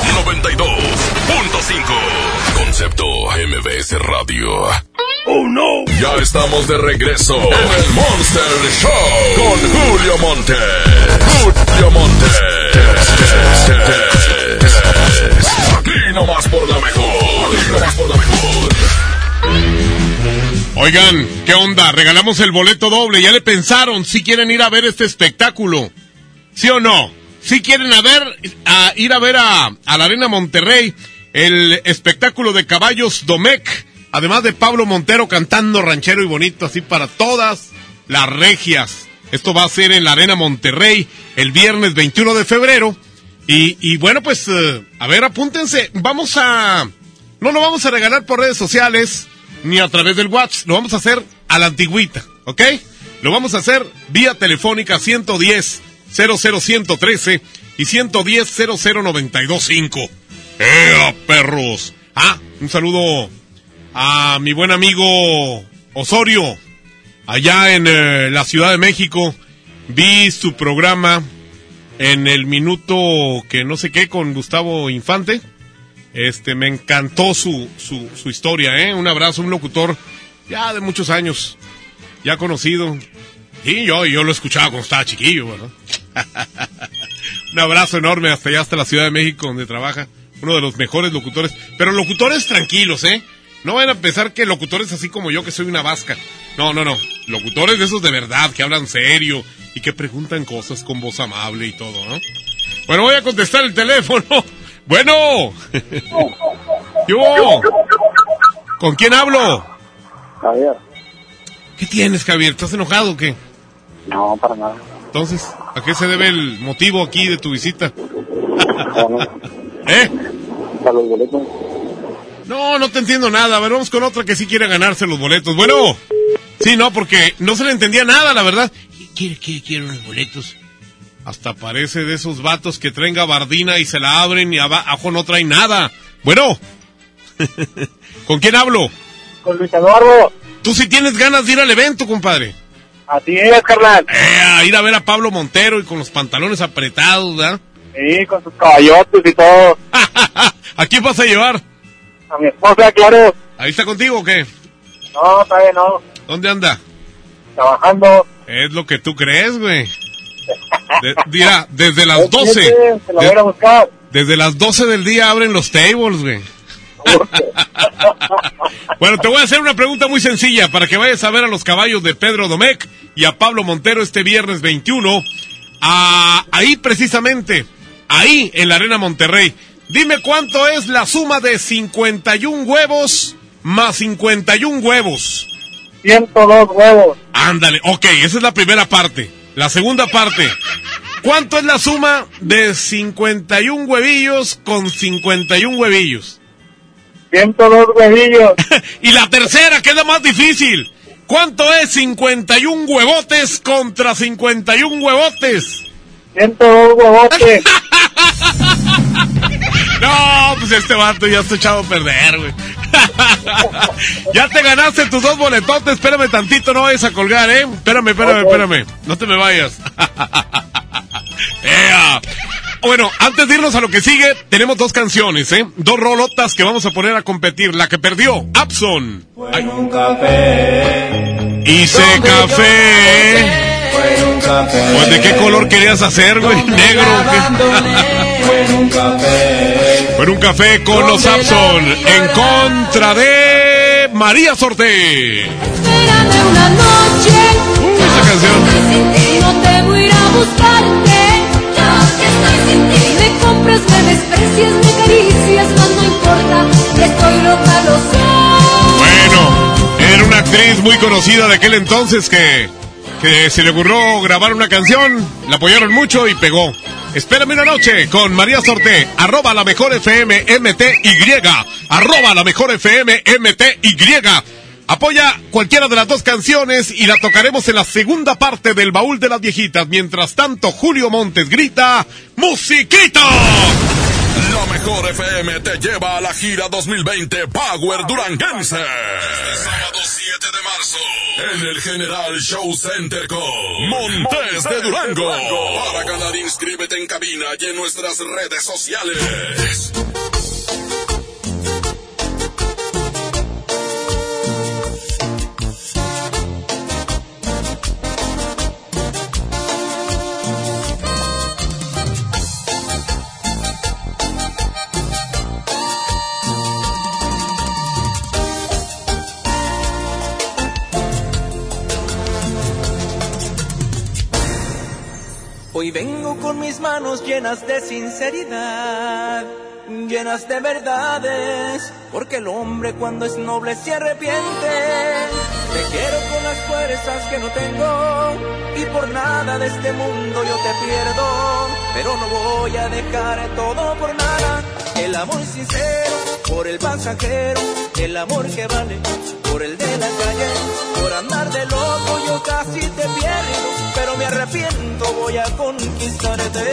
92.5. Concepto MBS Radio. ¡Oh no! Ya estamos de regreso en el Monster Show con Julio Monte. Julio Monte. Aquí nomás por la mejor. Aquí nomás por la mejor. Oigan, ¿qué onda? Regalamos el boleto doble. ¿Ya le pensaron si quieren ir a ver este espectáculo? ¿Sí o no? Si quieren a ver, a ir a ver a, a la Arena Monterrey el espectáculo de caballos Domecq, además de Pablo Montero cantando ranchero y bonito así para todas las regias. Esto va a ser en la Arena Monterrey el viernes 21 de febrero. Y, y bueno, pues, eh, a ver, apúntense. Vamos a... No lo vamos a regalar por redes sociales ni a través del WhatsApp. Lo vamos a hacer a la antigüita, ¿ok? Lo vamos a hacer vía telefónica 110 00113 y 110 00925. ¡Eh, perros! Ah, un saludo a mi buen amigo Osorio, allá en eh, la Ciudad de México. Vi su programa en el minuto que no sé qué con Gustavo Infante. Este, me encantó su, su, su historia, ¿eh? Un abrazo, un locutor ya de muchos años, ya conocido. Y yo, yo lo escuchaba cuando estaba chiquillo, ¿verdad? [laughs] un abrazo enorme hasta allá, hasta la Ciudad de México, donde trabaja. Uno de los mejores locutores. Pero locutores tranquilos, ¿eh? No van a pensar que locutores así como yo, que soy una vasca. No, no, no. Locutores de esos de verdad, que hablan serio y que preguntan cosas con voz amable y todo, ¿no? Bueno, voy a contestar el teléfono. [laughs] Bueno. [laughs] ¿Yo? ¿Con quién hablo? Javier. ¿Qué tienes, Javier? ¿Estás enojado o qué? No, para nada. Entonces, ¿a qué se debe el motivo aquí de tu visita? [laughs] ¿Eh? Para los boletos. No, no te entiendo nada. A ver, vamos con otra que sí quiere ganarse los boletos. Bueno. Sí, no, porque no se le entendía nada, la verdad. ¿Quiere, quiere, quiere unos boletos? Hasta parece de esos vatos que traen gabardina y se la abren y abajo no traen nada. Bueno. [laughs] ¿Con quién hablo? Con Luis Eduardo. Tú sí tienes ganas de ir al evento, compadre. Así es, carnal. Eh, a ir a ver a Pablo Montero y con los pantalones apretados, ¿verdad? Sí, con sus caballotes y todo. [laughs] ¿A quién vas a llevar? A mi esposa, claro. ¿Ahí está contigo o qué? No, todavía no. ¿Dónde anda? Trabajando. Es lo que tú crees, güey. De, dirá, desde las 12. Se la voy a buscar. Desde las 12 del día abren los tables, güey. [laughs] bueno, te voy a hacer una pregunta muy sencilla para que vayas a ver a los caballos de Pedro Domecq y a Pablo Montero este viernes 21. A, ahí precisamente, ahí en la Arena Monterrey. Dime cuánto es la suma de 51 huevos más 51 huevos. 102 huevos. Ándale, ok, esa es la primera parte. La segunda parte. ¿Cuánto es la suma de 51 huevillos con 51 huevillos? 102 huevillos. [laughs] y la tercera, que es la más difícil. ¿Cuánto es 51 huevotes contra 51 huevotes? 102 huevotes. [laughs] no, pues este vato ya está echado a perder, güey. [laughs] ya te ganaste tus dos boletotes. Espérame tantito, no vayas a colgar, ¿eh? Espérame, espérame, espérame. No te me vayas. ¡Ea! Bueno, antes de irnos a lo que sigue, tenemos dos canciones, ¿eh? Dos rolotas que vamos a poner a competir. La que perdió, Abson. Fue un café. Hice café. Fue un café. Pues de qué color querías hacer, güey? ¿Negro? Fue un café. Fue un café con los Abson en contra de María Sorte. Espérame una noche. Uh, esa canción. No te voy a ir a buscarte. Muy conocida de aquel entonces que, que se le ocurrió grabar una canción, la apoyaron mucho y pegó. Espérame una noche con María Sorte, arroba la mejor FM MTY, arroba la mejor FM MTY. Apoya cualquiera de las dos canciones y la tocaremos en la segunda parte del baúl de las viejitas. Mientras tanto, Julio Montes grita, ¡Musiquita! La mejor FM te lleva a la gira 2020 Power Duranguense. Sábado 7 de marzo en el General Show Center con Montes de Durango. Para ganar, inscríbete en cabina y en nuestras redes sociales. Hoy vengo con mis manos llenas de sinceridad, llenas de verdades, porque el hombre cuando es noble se arrepiente. Te quiero con las fuerzas que no tengo y por nada de este mundo yo te pierdo, pero no voy a dejar todo por nada. El amor sincero por el pasajero, el amor que vale por el de la calle, por andar de loco yo casi te pierdo, pero me arrepiento, voy a conquistarte.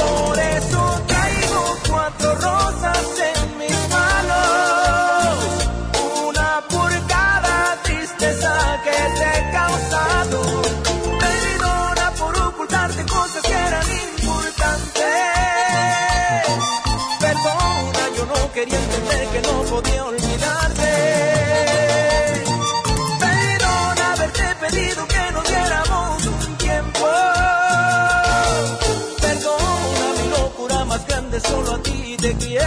Por eso traigo cuatro rosas en mis manos, una por cada tristeza que te he causado. Perdona por ocultarte cosas que eran importantes. Perdona, yo no quería entender que no podía olvidarte. Grande,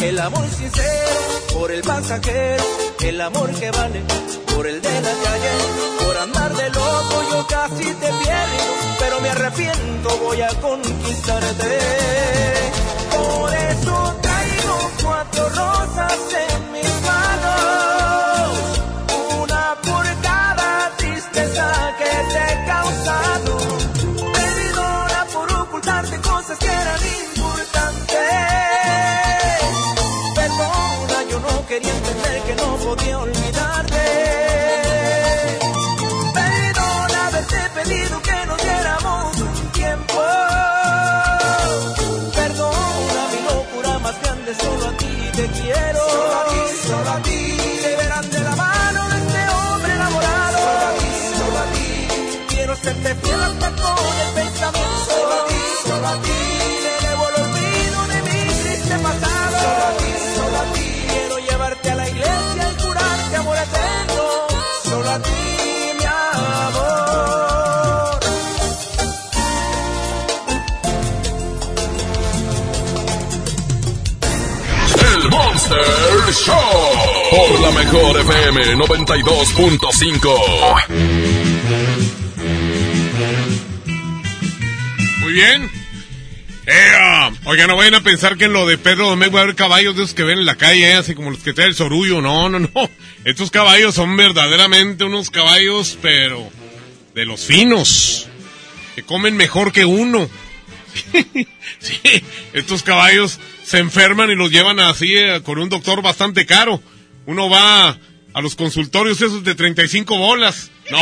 El amor sincero por el pasajero. El amor que vale por el de la calle. Por andar de loco yo casi te pierdo. Pero me arrepiento, voy a conquistarte. Por eso traigo cuatro rosas en que mejor FM 92.5. Muy bien. Eh, ah, oigan, no vayan a pensar que en lo de Pedro Domecq va a haber caballos de esos que ven en la calle, eh, así como los que trae el sorullo. No, no, no. Estos caballos son verdaderamente unos caballos, pero de los finos. Que comen mejor que uno. [laughs] sí, estos caballos se enferman y los llevan así eh, con un doctor bastante caro. Uno va a los consultorios esos de 35 bolas. No,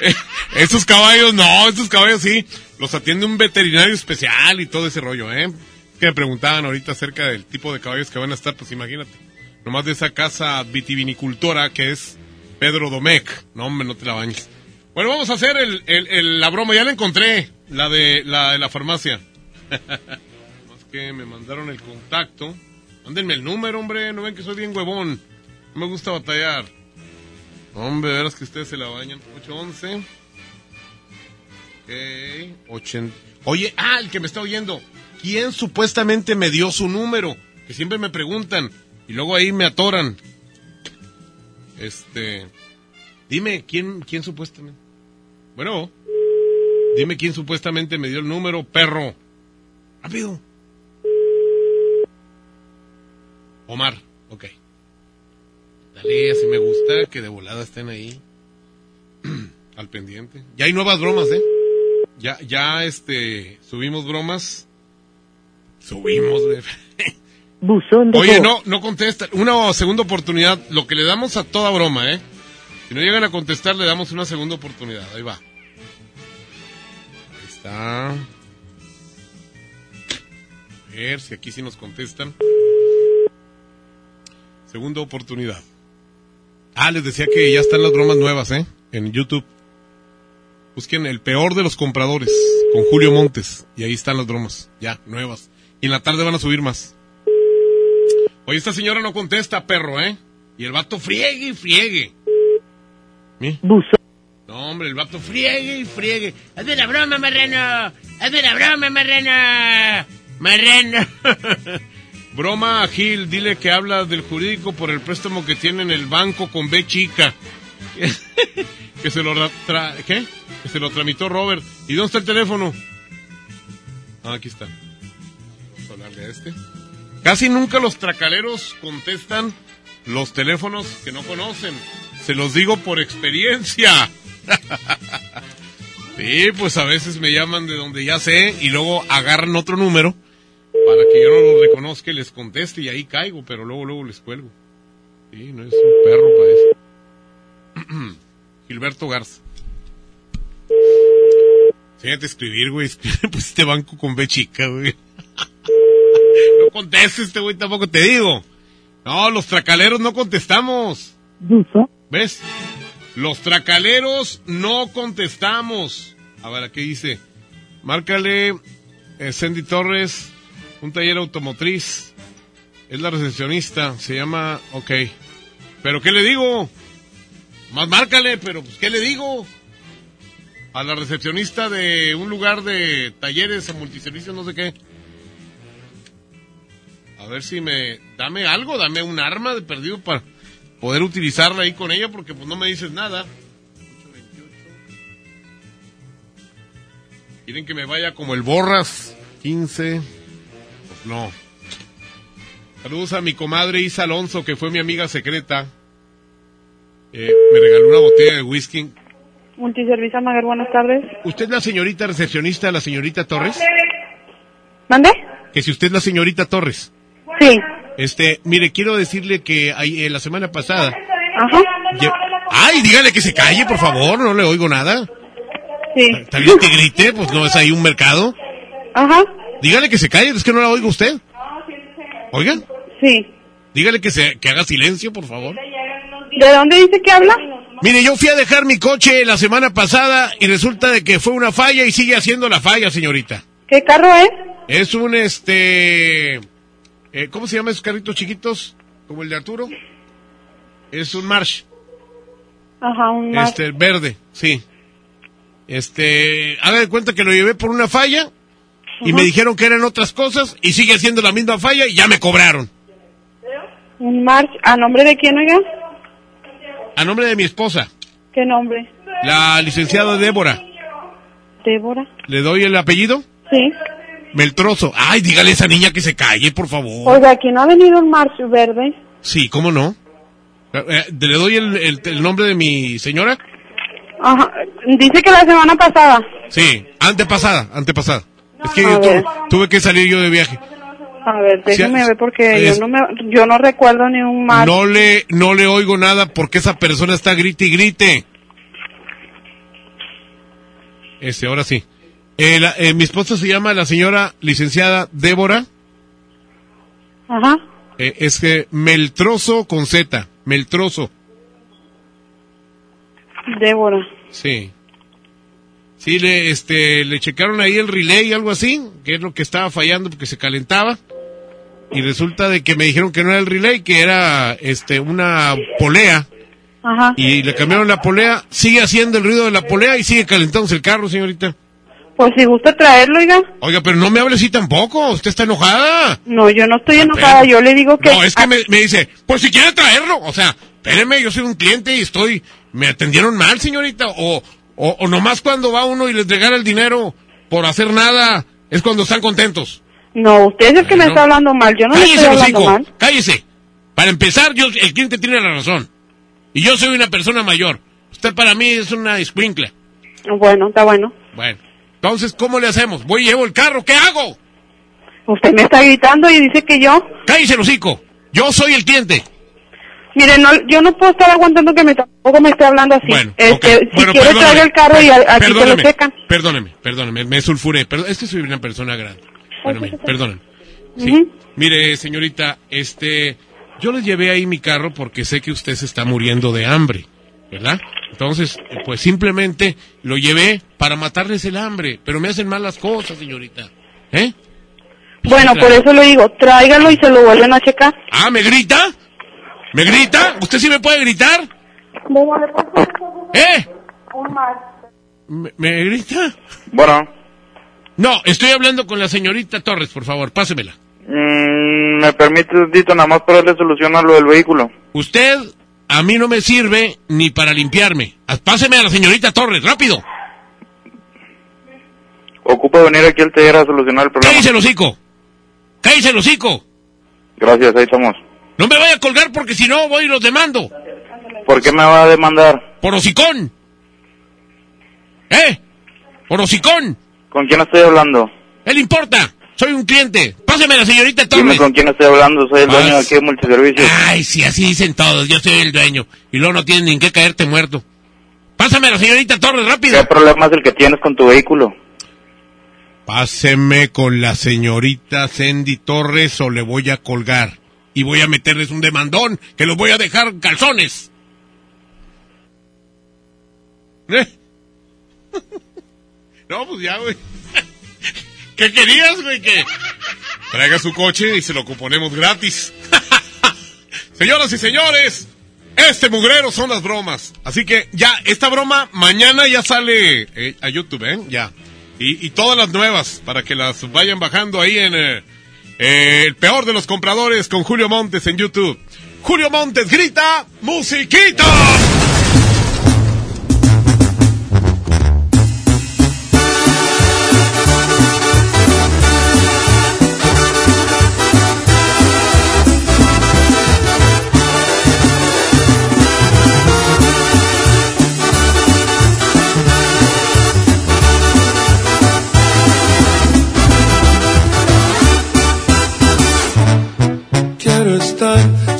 eh, estos caballos no, estos caballos sí. Los atiende un veterinario especial y todo ese rollo, ¿eh? Que me preguntaban ahorita acerca del tipo de caballos que van a estar, pues imagínate. Nomás de esa casa vitivinicultora que es Pedro Domecq. No, hombre, no te la bañes. Bueno, vamos a hacer el- la broma. Ya la encontré, la de la, de la farmacia. [laughs] Más que me mandaron el contacto. Mándenme el número, hombre. No ven que soy bien huevón. Me gusta batallar. Hombre, verás que ustedes se la bañan. 811. Ok. 80. Oye, ah, el que me está oyendo. ¿Quién supuestamente me dio su número? Que siempre me preguntan. Y luego ahí me atoran. Este. Dime, ¿quién, quién supuestamente? Bueno. Dime quién supuestamente me dio el número, perro. Rápido. Omar, ok. Dale, así me gusta que de volada estén ahí. [clears throat] Al pendiente. Ya hay nuevas bromas, ¿eh? Ya, ya, este, subimos bromas. Subimos, güey. [laughs] Buzón de Oye, no, no contesta. Una segunda oportunidad. Lo que le damos a toda broma, ¿eh? Si no llegan a contestar, le damos una segunda oportunidad. Ahí va. Ahí está. A ver si aquí sí nos contestan. Segunda oportunidad. Ah, les decía que ya están las bromas nuevas, ¿eh? En YouTube. Busquen el peor de los compradores. con Julio Montes. Y ahí están las bromas, ya, nuevas. Y en la tarde van a subir más. Oye, esta señora no contesta, perro, ¿eh? Y el vato friegue y friegue. ¿Mi? No, hombre, el vato friegue y friegue. Hazme la broma, marrano. Hazme la broma, marrano. Marrano. [laughs] broma a Gil, dile que habla del jurídico por el préstamo que tiene en el banco con B chica. [laughs] que se lo. Que se lo tramitó Robert. ¿Y dónde está el teléfono? Ah, aquí está. A este. Casi nunca los tracaleros contestan los teléfonos que no conocen. Se los digo por experiencia. [laughs] sí, pues a veces me llaman de donde ya sé y luego agarran otro número para que yo no lo reconozca y les conteste y ahí caigo, pero luego luego les cuelgo. Sí, no es un perro para eso. [clears throat] Gilberto Garza. Fíjate escribir, güey. [laughs] Pues este banco con B chica, güey. [laughs] no contestes, este güey tampoco te digo. No, los tracaleros no contestamos. ¿Ves? Los tracaleros no contestamos. A ver, ¿qué dice? Márcale eh, Sandy Torres, un taller automotriz. Es la recepcionista, se llama... Ok. ¿Pero qué le digo? Más márcale, pero pues, ¿qué le digo? A la recepcionista de un lugar de talleres o multiservicios, no sé qué. A ver si me... Dame algo, dame un arma de perdido para poder utilizarla ahí con ella, porque pues no me dices nada. ¿Quieren que me vaya como el Borras? 15. No. Saludos a mi comadre Isa Alonso, que fue mi amiga secreta. Eh, me regaló una botella de whisky. Multiservicio Maguer, buenas tardes. ¿Usted es la señorita recepcionista, la señorita Torres? ¿Mande? Que si usted es la señorita Torres. Sí. Este, mire, quiero decirle que ahí, eh, la semana pasada... Ajá. Ay, dígale que se calle, por favor, no le oigo nada. Sí. ¿Está bien que grite? Pues no es ahí un mercado. Ajá. Dígale que se calle, es que no la oigo usted. Oiga, Sí. dígale que, se, que haga silencio, por favor. ¿De dónde dice que habla? Mire, yo fui a dejar mi coche la semana pasada y resulta de que fue una falla y sigue haciendo la falla, señorita. ¿Qué carro es? Es un, este... eh, ¿Cómo se llaman esos carritos chiquitos? Como el de Arturo. Es un March. Ajá, un March. Este, verde, sí. Este, haga de cuenta que lo llevé por una falla y me dijeron que eran otras cosas y sigue haciendo la misma falla y ya me cobraron. Un March. ¿A nombre de quién, oiga? A nombre de mi esposa, ¿Qué nombre? la licenciada Débora. Débora. ¿Le doy el apellido? Sí. Meltrozo. Ay, dígale a esa niña que se calle, por favor. Oiga, aquí no ha venido un March verde. Sí, ¿cómo no? Eh, eh, ¿Le doy el, el- el nombre de mi señora? Ajá. Dice que la semana pasada. Sí, antepasada, antepasada. Es que yo tuve, tuve que salir yo de viaje. A ver, déjeme ver porque es- yo no me, yo no recuerdo ni un March. No le, no le oigo nada porque esa persona está grite y grite. Este, ahora sí. Eh, la- eh, mi esposa se llama la señora licenciada Débora. Ajá. Eh, es que Meltrozo con Z. Meltrozo. Débora. Sí. Sí, le, este, le checaron ahí el relay, algo así, que es lo que estaba fallando porque se calentaba. Y resulta de que me dijeron que no era el relay, que era, este, una polea. Ajá. Y le cambiaron la polea, sigue haciendo el ruido de la polea y sigue calentándose el carro, señorita. Pues si gusta traerlo, oiga. Oiga, pero no me hable así tampoco, usted está enojada. No, yo no estoy enojada, yo le digo que... No, es que me, me dice, pues si quiere traerlo, o sea, espéreme, yo soy un cliente y estoy, me atendieron mal, señorita, o, o, o nomás cuando va uno y les regala el dinero por hacer nada, es cuando están contentos. No, usted es el que me está hablando mal, yo no le estoy hablando hocico, mal. cállese. Para empezar, yo, el cliente tiene la razón. Y yo soy una persona mayor. Usted para mí es una escuincla. Bueno, está bueno. Bueno, entonces, ¿cómo le hacemos? Voy y llevo el carro, ¿qué hago? Usted me está gritando y dice que yo... Cállese, el hocico. Yo soy el cliente. Mire, no, yo no puedo estar aguantando que me tampoco me esté hablando así. Bueno, este. Si Bueno, perdóneme. traer el carro y a- aquí te lo secan. Perdóneme, perdóneme, me sulfuré. Perdón, es que soy una persona grande. Bueno, mire, perdóneme. Sí. Mire, señorita, este, yo le llevé ahí mi carro porque sé que usted se está muriendo de hambre. ¿verdad? Entonces, pues simplemente lo llevé para matarles el hambre, pero me hacen mal las cosas, señorita. ¿Eh? Bueno, por eso le digo, tráigalo y se lo vuelven a checar. Ah, ¿me grita? ¿Me grita? ¿Usted sí me puede gritar? ¿Eh? ¿Me, me grita? Bueno, No, estoy hablando con la señorita Torres, por favor, pásemela. mm, me permite un nada más para darle solución a lo del vehículo. Usted a mí no me sirve ni para limpiarme. Páseme a la señorita Torres, rápido. Ocupa venir aquí al taller a solucionar el problema. ¡Cállese el hocico! ¡Cállese el hocico! Gracias, ahí estamos. No me vaya a colgar porque si no voy y los demando. ¿Por qué me va a demandar? Por hocicón. ¿Eh? Por hocicón. ¿Con quién estoy hablando? Él importa. Soy un cliente. Páseme la señorita Dime Torres. con quién estoy hablando, soy el dueño de aquí de Multiservicios. Ay, sí, así dicen todos. Yo soy el dueño. Y luego no tienen ni en qué caerte muerto. Pásame a la señorita Torres, rápido. ¿Qué problema es el que tienes con tu vehículo? Páseme con la señorita Sandy Torres o le voy a colgar. Y voy a meterles un demandón que los voy a dejar calzones. ¿Eh? [laughs] No, pues ya, güey. [laughs] ¿Qué querías, güey? Que traiga su coche y se lo componemos gratis. [laughs] Señoras y señores, este mugrero son las bromas. Así que ya, esta broma mañana ya sale eh, a YouTube, ¿eh? Ya. Y, todas las nuevas, para que las vayan bajando ahí en eh, El Peor de los Compradores con Julio Montes en YouTube. Julio Montes grita, musiquita.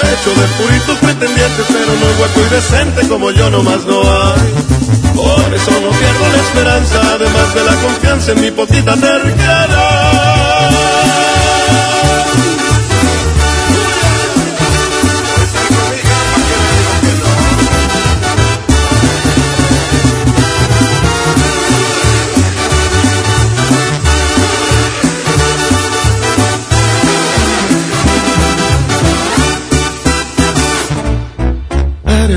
Hecho de puritos pretendientes, pero no es guapo y decente como yo nomás no hay. Por eso no pierdo la esperanza, además de la confianza en mi potita terquedad.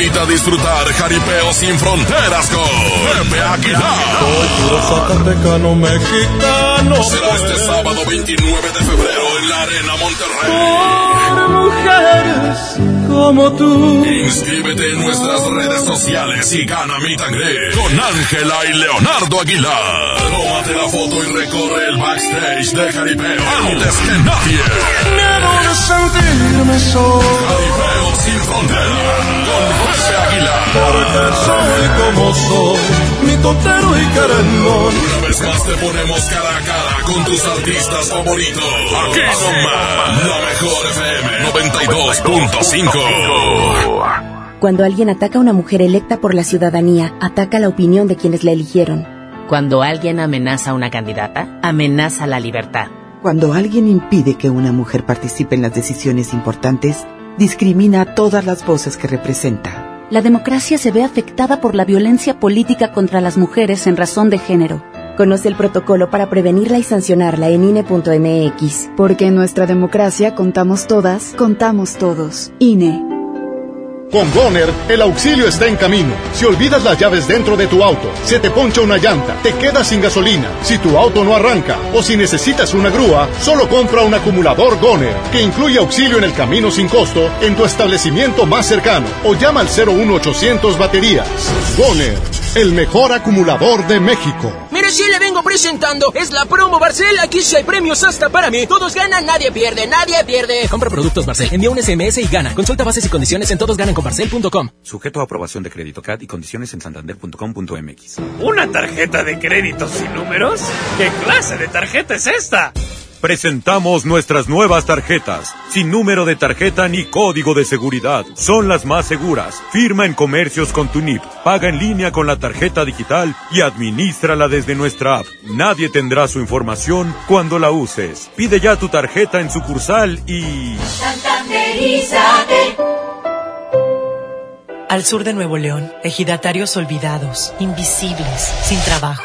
Invita a disfrutar jaripeo sin fronteras con Pepe Aguilar. Zacatecano mexicano. Será este sábado 29 de febrero en la Arena Monterrey. Por mujeres como tú. Inscríbete en nuestras redes sociales y gana mi tangre con Ángela y Leonardo Aguilar. Tómate la foto y recorre el backstage de Jaripeo antes que nadie. Miedo de sentirme solo. Jaripeo sin frontera con José Aguilar. Porque soy como soy, mi totero y carambón. Una vez más te ponemos cara a cara con tus artistas favoritos. Aquí nomás, la mejor FM 92.5. Cuando alguien ataca a una mujer electa por la ciudadanía, ataca la opinión de quienes la eligieron. Cuando alguien amenaza a una candidata, amenaza la libertad. Cuando alguien impide que una mujer participe en las decisiones importantes, discrimina a todas las voces que representa. La democracia se ve afectada por la violencia política contra las mujeres en razón de género. Conoce el protocolo para prevenirla y sancionarla en INE.mx. Porque en nuestra democracia contamos todas, contamos todos. INE. Con Goner, el auxilio está en camino. Si olvidas las llaves dentro de tu auto, se te poncha una llanta, te quedas sin gasolina, si tu auto no arranca o si necesitas una grúa, solo compra un acumulador Goner, que incluye auxilio en el camino sin costo en tu establecimiento más cercano o llama al 01800 baterías. Goner, el mejor acumulador de México. Mire, si le vengo presentando, es la promo Barcel. Aquí sí hay premios hasta para mí. Todos ganan, nadie pierde, nadie pierde. Compra productos Barcel, envía un SMS y gana. Consulta bases y condiciones en todosgananconbarcel.com. Sujeto a aprobación de crédito CAD y condiciones en santander.com.mx. ¿Una tarjeta de crédito sin números? ¿Qué clase de tarjeta es esta? Presentamos nuestras nuevas tarjetas, sin número de tarjeta ni código de seguridad. Son las más seguras. Firma en comercios con tu NIP, paga en línea con la tarjeta digital y administrala desde nuestra app. Nadie tendrá su información cuando la uses. Pide ya tu tarjeta en sucursal y... Santanderízate. Al sur de Nuevo León, ejidatarios olvidados, invisibles, sin trabajo.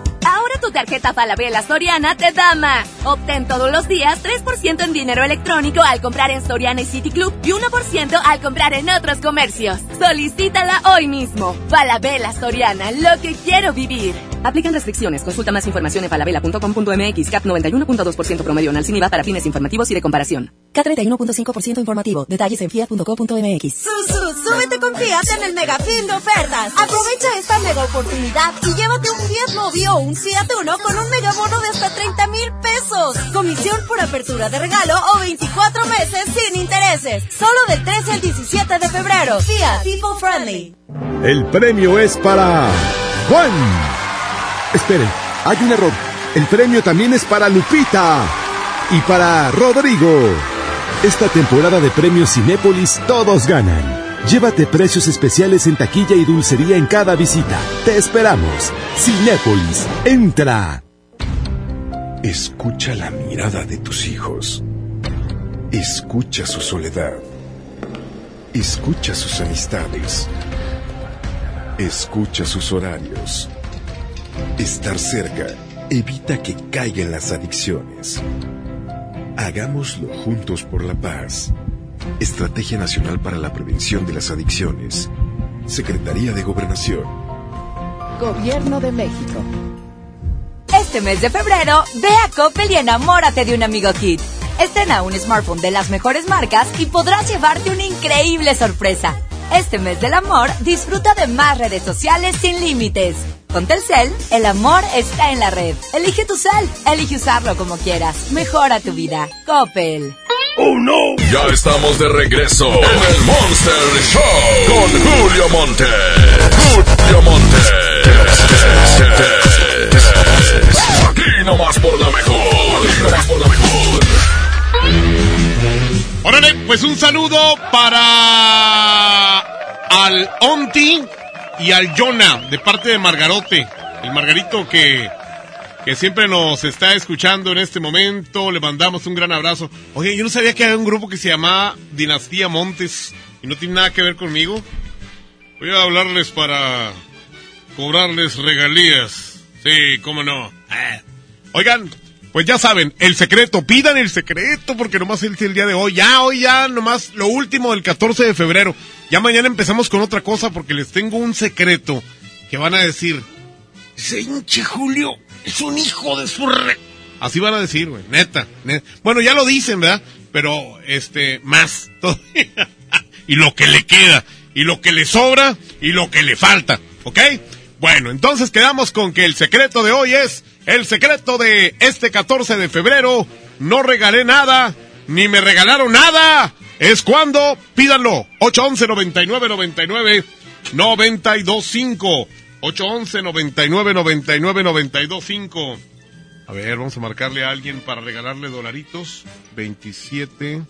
Tu tarjeta Falabella Soriana te da más. Obtén todos los días 3% en dinero electrónico al comprar en Soriana y City Club y 1% al comprar en otros comercios. Solicítala hoy mismo. Falabella Soriana, lo que quiero vivir. Aplican restricciones. Consulta más información en falabella.com.mx. CAP 91.2% promedio anual sin IVA para fines informativos y de comparación. K31.5% informativo. Detalles en fiat.com.mx. Susu, súbete con Fiat en el mega fin de ofertas. Aprovecha esta mega oportunidad y llévate un Fiat Mobi o un Fiat Con un mega bono de hasta 30 mil pesos. Comisión por apertura de regalo o 24 meses sin intereses. Solo del 13 al 17 de febrero. Fiat People Friendly. El premio es para Juan. Esperen, hay un error. El premio también es para Lupita y para Rodrigo. Esta temporada de premios Cinépolis todos ganan. Llévate precios especiales en taquilla y dulcería en cada visita. Te esperamos. Cinépolis, entra. Escucha la mirada de tus hijos. Escucha su soledad. Escucha sus amistades. Escucha sus horarios. Estar cerca evita que caigan las adicciones. Hagámoslo juntos por la paz. Estrategia Nacional para la Prevención de las Adicciones. Secretaría de Gobernación. Gobierno de México. Este mes de febrero, ve a Coppel y enamórate de un amigo Kit. Estrena un smartphone de las mejores marcas y podrás llevarte una increíble sorpresa. Este mes del amor, disfruta de más redes sociales sin límites. Con Telcel, el amor está en la red. Elige tu cel, elige usarlo como quieras. Mejora tu vida. Coppel. ¡Oh, no! Ya estamos de regreso en el Monster Show con Julio Monte. Julio Monte. Aquí nomás por la mejor. Aquí nomás por la mejor. Órale, pues un saludo para al Onti y al Jonah de parte de Margarote. El Margarito que, que siempre nos está escuchando en este momento. Le mandamos un gran abrazo. Oye, yo no sabía que había un grupo que se llamaba Dinastía Montes y no tiene nada que ver conmigo. Voy a hablarles para cobrarles regalías. Sí, cómo no. Eh. Oigan, pues ya saben, el secreto, pidan el secreto porque nomás es el día de hoy. Ya, hoy ya, nomás lo último del 14 de febrero. Ya mañana empezamos con otra cosa porque les tengo un secreto que van a decir, ese hinche Julio es un hijo de su re... Así van a decir, güey, neta, neta. Bueno, ya lo dicen, ¿verdad? Pero, este, más [laughs] y lo que le queda, y lo que le sobra, y lo que le falta, ¿ok? Bueno, entonces quedamos con que el secreto de hoy es el secreto de este 14 de febrero. No regalé nada, ni me regalaron nada. Es cuando pídanlo. 811 99 99 925 811 99 99 925 A ver, vamos a marcarle a alguien para regalarle dolaritos. 27.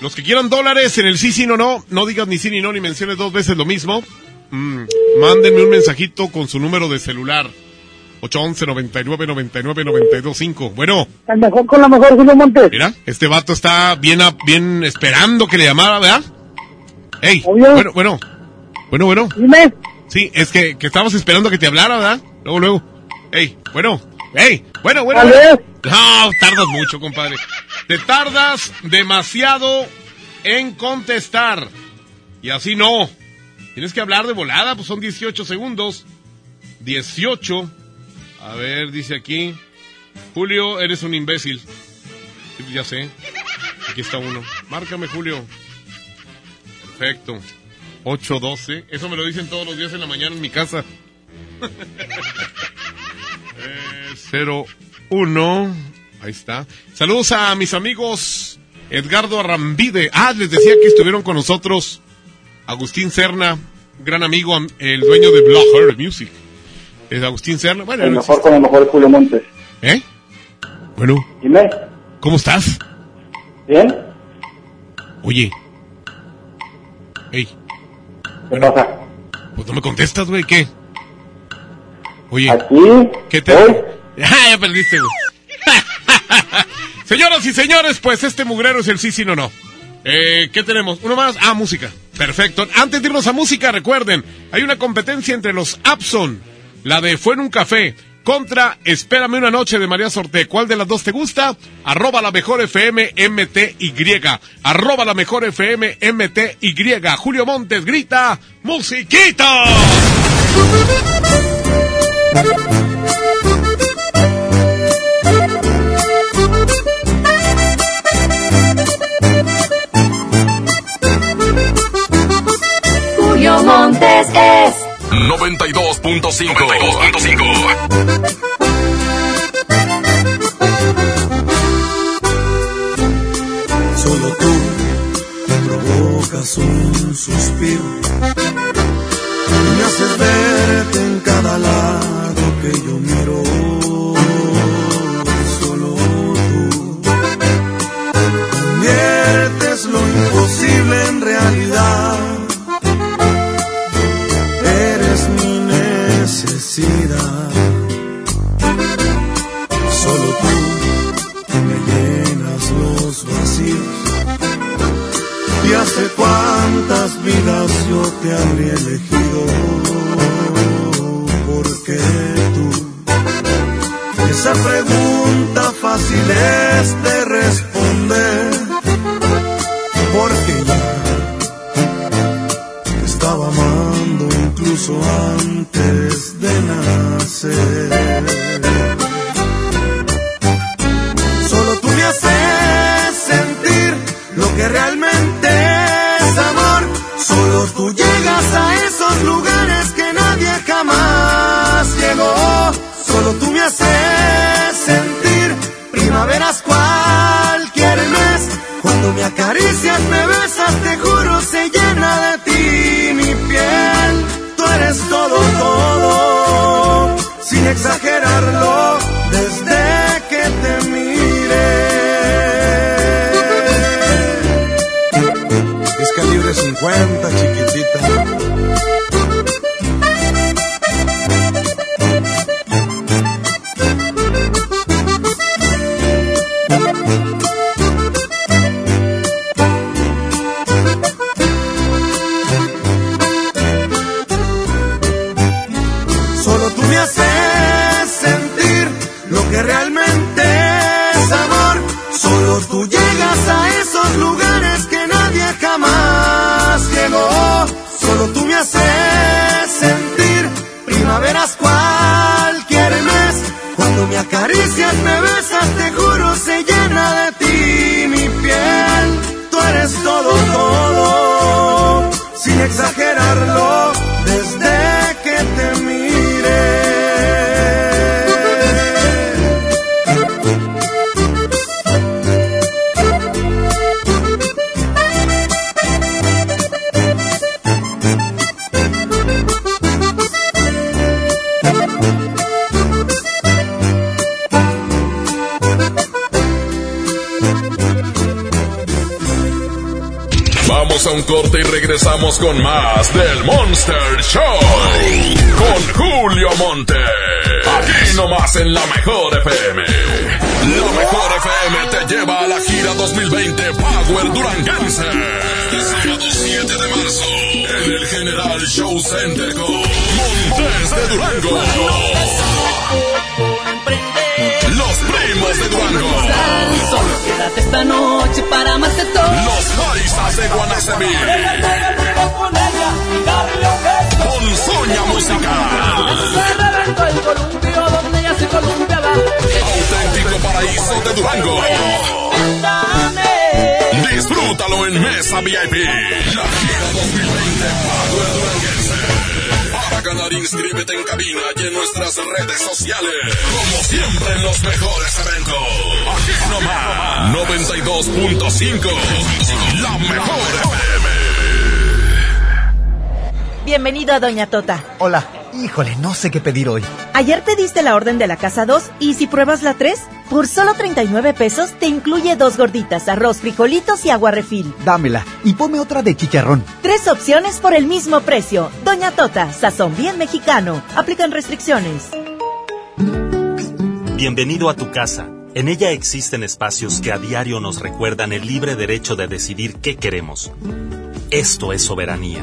Los que quieran dólares en el sí, sí, no, no. No digas ni sí ni no, ni menciones dos veces lo mismo. Mm, mándenme un mensajito con su número de celular. 811 99 99 925 Bueno. El mejor con la mejor, Julio Montes. Mira, este vato está bien, a- bien esperando que le llamara, ¿verdad? Ey, bueno, bueno. Bueno, bueno. Dime. Sí, es que, que estábamos esperando que te hablara, ¿verdad? Luego, luego. Ey, bueno. Ey, bueno, bueno. Bueno. No, tardas mucho, compadre. Te tardas demasiado en contestar. Y así no. Tienes que hablar de volada, pues son 18 segundos. 18. A ver, dice aquí. Julio, eres un imbécil. Pues ya sé. Aquí está uno. Márcame, Julio. Perfecto. 812. Eso me lo dicen todos los días en la mañana en mi casa. [laughs] eh, 01. Ahí está. Saludos a mis amigos Edgardo Arrambide. Ah, les decía que estuvieron con nosotros Agustín Serna, gran amigo, am- el dueño de Block Heart Music. Es Agustín Serna. Bueno, El mejor con la mejor, Julio Montes. ¿Eh? Bueno, Dime. ¿cómo estás? ¿Bien? Oye. Ey. ¿Qué pasa? Pues no me contestas, güey, ¿qué? Oye. Aquí. ¿Qué te... [laughs] Ah, ya perdiste, güey. [laughs] Señoras y señores, pues este mugrero es el sí, sí, no, no. Eh, ¿Qué tenemos? ¿Uno más? Ah, música. Perfecto. Antes de irnos a música, recuerden, hay una competencia entre los Abson, la de Fue en un café, contra Espérame una noche de María Sorte. ¿Cuál de las dos te gusta? Arroba la mejor FM MTY. Arroba la mejor FM MTY. Julio Montes grita, ¡Musiquita! Julio Montes es 92.5. 92.5. Solo tú provocas un suspiro y me haces verte en cada lado que yo miro. Solo tú conviertes lo imposible en realidad. Hace cuántas vidas yo te habría elegido. Porque tú, esa pregunta fácil es de responder. Regresamos con más del Monster Show. Con Julio Monte. Aquí nomás en la mejor FM. La mejor FM te lleva a la gira 2020 Power Duranguense. Sábado 7 de marzo. En el General Show Center con Montes de Durango. Los primos de Durango. Solo quédate esta noche para amarte todo. Los paisas de Guanacemí. Con Soña Musical. el columpio donde ella se columpiaba. Auténtico paraíso de Durango. Disfrútalo en Mesa VIP. La gira 2020 Power Duranguense. Para ganar, inscríbete en cabina y en nuestras redes sociales. Como siempre en los mejores eventos. Aquí nomás. 92.5. La mejor FM. Bienvenido a Doña Tota. Hola. Híjole, no sé qué pedir hoy. Ayer pediste la orden de la casa 2 y si pruebas la 3, por solo 39 pesos te incluye dos gorditas, arroz, frijolitos y agua refil. Dámela y ponme otra de chicharrón. Tres opciones por el mismo precio. Doña Tota, sazón bien mexicano. Aplican restricciones. Bienvenido a tu casa. En ella existen espacios que a diario nos recuerdan el libre derecho de decidir qué queremos. Esto es soberanía.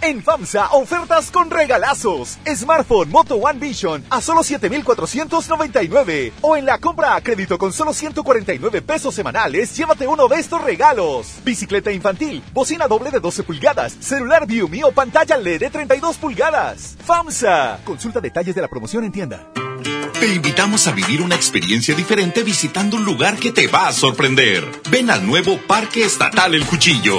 En FAMSA, ofertas con regalazos. Smartphone Moto One Vision a solo 7,499. O en la compra a crédito con solo 149 pesos semanales, llévate uno de estos regalos. Bicicleta infantil, bocina doble de 12 pulgadas, celular View o pantalla LED de 32 pulgadas. FAMSA. Consulta detalles de la promoción en tienda. Te invitamos a vivir una experiencia diferente visitando un lugar que te va a sorprender. Ven al nuevo Parque Estatal El Cuchillo.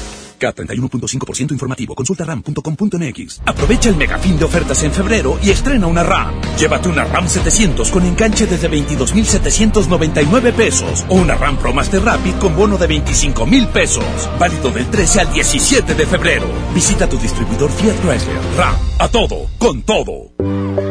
K31.5% informativo. Consulta ram.com.mx. Aprovecha el megafín de ofertas en febrero y estrena una RAM. Llévate una RAM 700 con enganche desde 22.799 pesos o una RAM Pro Master Rapid con bono de 25.000 pesos. Válido del 13 al 17 de febrero. Visita tu distribuidor Fiat Chrysler. RAM. A todo. Con todo.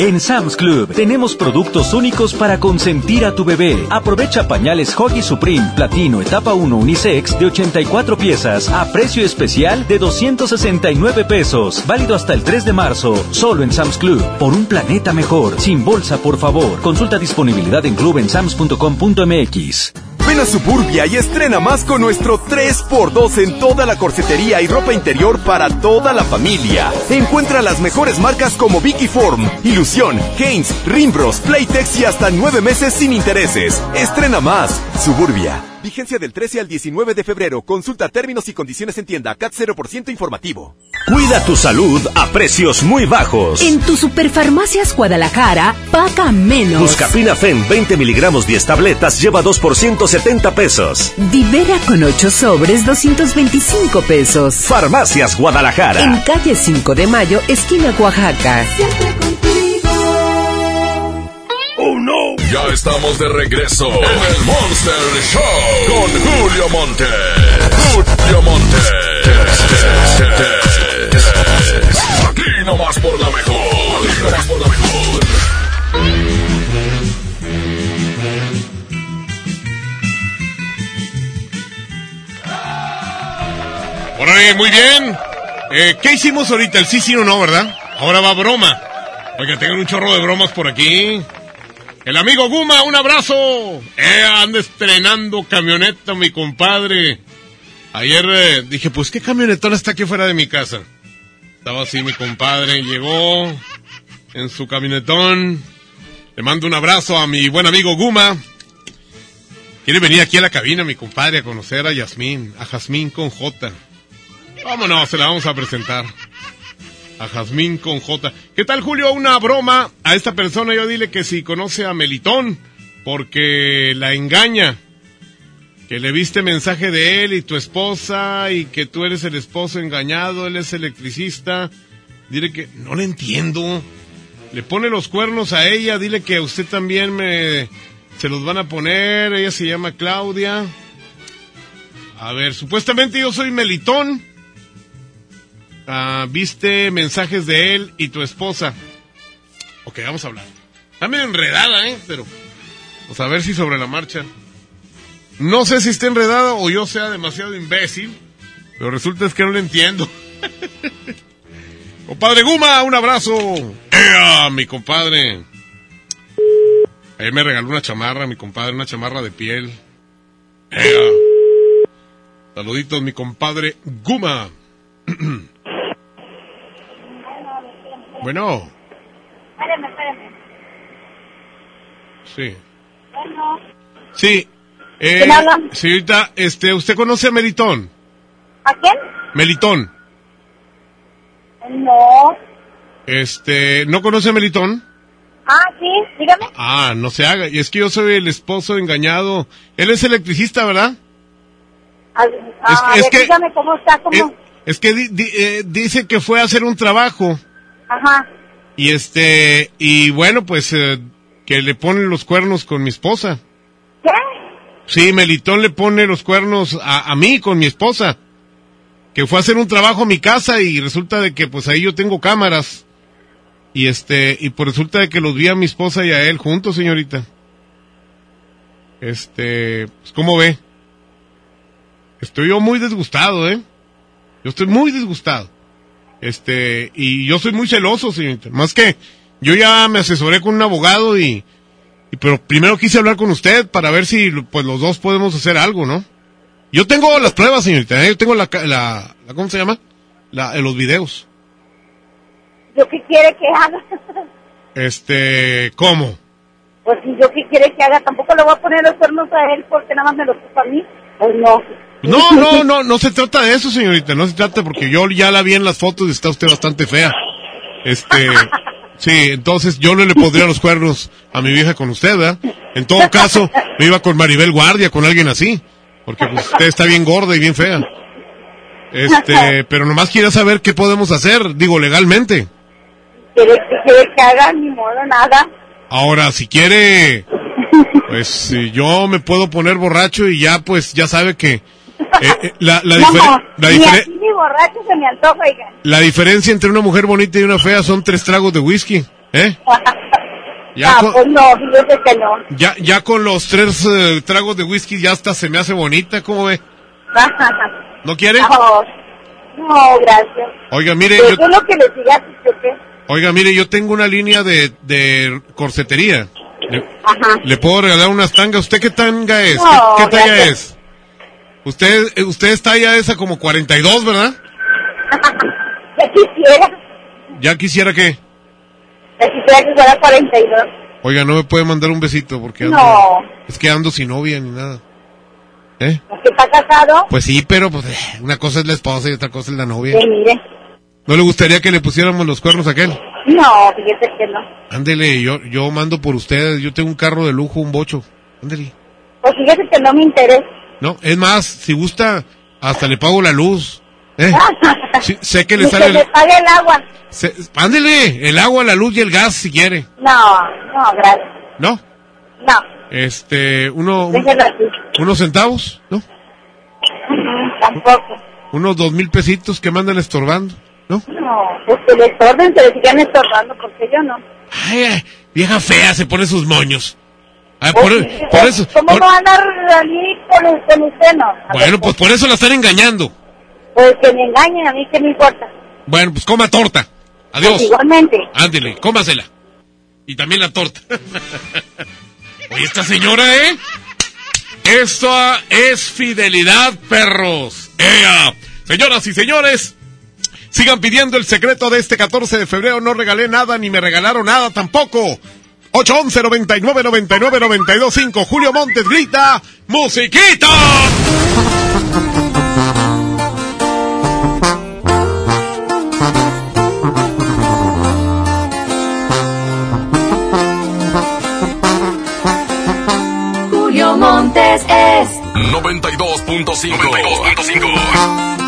En Sam's Club tenemos productos únicos para consentir a tu bebé. Aprovecha pañales Hoggy Supreme Platino Etapa 1 Unisex de 84 piezas a precio especial de 269 pesos. Válido hasta el 3 de marzo. Solo en Sam's Club. Por un planeta mejor. Sin bolsa, por favor. Consulta disponibilidad en club en sams.com.mx. Ven a Suburbia y estrena más con nuestro 3x2 en toda la corsetería y ropa interior para toda la familia. Encuentra las mejores marcas como Vicky Form, Ilusión, Haynes, Rimbros, Playtex y hasta nueve meses sin intereses. Estrena más. Suburbia. Vigencia del 13 al 19 de febrero. Consulta términos y condiciones en tienda. CAT 0% informativo. Cuida tu salud a precios muy bajos. En tu Superfarmacias Guadalajara, paga menos. Buscapina Fen 20 miligramos 10 tabletas lleva 2 por 170 pesos. Divera con 8 sobres 225 pesos. Farmacias Guadalajara. En calle 5 de Mayo, esquina Oaxaca. Oh no. Ya estamos de regreso en el Monster Show con Julio Monte. Julio Monte. Aquí nomás por la mejor. Aquí nomás por la mejor. Órale, muy bien. Eh, ¿Qué hicimos ahorita? El sí, sí o no, ¿verdad? Ahora va broma. Oiga, tengo un chorro de bromas por aquí. El amigo Guma, un abrazo. Eh, anda estrenando camioneta, mi compadre. Ayer eh, dije, pues qué camionetona está aquí fuera de mi casa. Estaba así mi compadre, llegó en su camionetón. Le mando un abrazo a mi buen amigo Guma. Quiere venir aquí a la cabina, mi compadre, a conocer a Yasmín, a Jazmín con J. Vámonos, se la vamos a presentar. A Jazmín con J. ¿Qué tal, Julio? Una broma a esta persona. Yo dile que si conoce a Melitón, porque la engaña. Que le viste mensaje de él y tu esposa, y que tú eres el esposo engañado, él es electricista. Dile que no le entiendo. Le pone los cuernos a ella, dile que usted también me se los van a poner. Ella se llama Claudia. A ver, supuestamente yo soy Melitón. Ah, viste mensajes de él y tu esposa. Ok, vamos a hablar. Está medio enredada, ¿eh? Pero vamos a ver si sobre la marcha. No sé si está enredada o yo sea demasiado imbécil, pero resulta es que no le entiendo. [laughs] compadre Guma, un abrazo. ¡Ea, mi compadre! Ahí me regaló una chamarra, mi compadre, una chamarra de piel. ¡Ea! Saluditos, mi compadre Guma. [clears throat] bueno, Espérame, espérame. sí. Bueno, Sí. Eh, ¿Quién habla? señorita, este, ¿usted conoce a Melitón? ¿a quién? Melitón. No. Este, ¿no conoce a Melitón? Ah, sí, dígame. Ah, no se haga. Y es que yo soy el esposo engañado. Él es electricista, ¿verdad? Ah, Es- a es ver, que- dígame cómo está, cómo. Es, es que di- di- eh, dice que fue a hacer un trabajo. Ajá. Y este, y bueno, pues, eh, que le ponen los cuernos con mi esposa. ¿Qué? Sí, Melitón le pone los cuernos a, a mí con mi esposa. Que fue a hacer un trabajo a mi casa y resulta de que pues ahí yo tengo cámaras. Y este, y pues resulta de que los vi a mi esposa y a él juntos, señorita. Este, pues ¿cómo ve? Estoy yo muy disgustado, ¿eh? Yo estoy muy disgustado. Este, y yo soy muy celoso, señorita. Más que yo ya me asesoré con un abogado y, y pero primero quise hablar con usted para ver si pues los dos podemos hacer algo, ¿no? Yo tengo las pruebas, señorita, ¿eh? yo tengo la, la, la- ¿cómo se llama? La, eh, los videos. ¿Yo qué quiere que haga? Este, ¿cómo? pues si yo qué quiere que haga, tampoco le voy a poner los cuernos a él porque nada más me los puso a mí. Pues no. No, no, no, no se trata de eso, señorita, no se trata porque yo ya la vi en las fotos y está usted bastante fea. Este, [laughs] sí, entonces yo no le pondría los cuernos a mi vieja con usted, ¿verdad? En todo caso, me iba con Maribel Guardia, con alguien así, porque pues, usted está bien gorda y bien fea. Este, [laughs] pero nomás quiero saber qué podemos hacer, digo, legalmente. ¿Quiere, qué quiere que haga? Ni modo, nada. Ahora, si quiere, [laughs] Pues yo me puedo poner borracho y ya, pues, ya sabe que eh, eh, la, la, No, difere- la, ni difere- aquí ni borracho se me antoja, oiga. la diferencia entre una mujer bonita y una fea son tres tragos de whisky, ¿eh? [laughs] Ya, ah, con, pues no, fíjese que no. ya, ya con los tres eh, tragos de whisky ya hasta se me hace bonita, ¿cómo ve? [laughs] ¿No quiere? No, no, gracias. Oiga, mire, Pues yo, yo lo que le diga, ¿qué? oiga, mire, yo tengo una línea de, de corsetería. Le, Ajá. le puedo regalar unas tangas. ¿Usted qué tanga es? No, ¿Qué, qué talla es? Usted, eh, usted es talla esa como 42, ¿verdad? [laughs] Ya quisiera, Ya quisiera que... ya quisiera que fuera 42. Oiga, no me puede mandar un besito porque ando... No, Es que ando sin novia ni nada. ¿Eh? ¿que está casado? Pues sí, pero pues eh, una cosa es la esposa y otra cosa es la novia. Sí, mire. ¿No le gustaría que le pusiéramos los cuernos a aquel? No, fíjese que no. Ándele, yo, yo mando por ustedes. Yo tengo un carro de lujo, un bocho. Ándele. Pues fíjese que no me interesa. No, es más, si gusta, hasta le pago la luz. ¿Eh? [laughs] Sí, sé que le Ni sale... que le pague el agua. se- ándele, el agua, la luz y el gas si quiere. No, no, gracias. ¿No? No, Este, uno, un- unos centavos, ¿no? Tampoco. Unos dos mil pesitos que mandan estorbando, ¿no? No, pues que le estorben, se le sigan estorbando, porque yo no. Ay, vieja fea, se pone sus moños. Ah, por, por eso, ¿Cómo por- no va a andar allí con, con usted, no? A ver, bueno, pues por eso la están engañando. Pues que me engañen, a mí que me importa. Bueno, pues coma torta. Adiós. Pues igualmente. Ándele, cómasela. Y también la torta. [laughs] Oye, esta señora, ¿eh? Esto es fidelidad, perros. ¡Ea! Señoras y señores, sigan pidiendo el secreto de este 14 de febrero. No regalé nada ni me regalaron nada tampoco. 811 99 99 92 5 Julio Montes grita ¡Musiquita! Julio Montes es 92.5.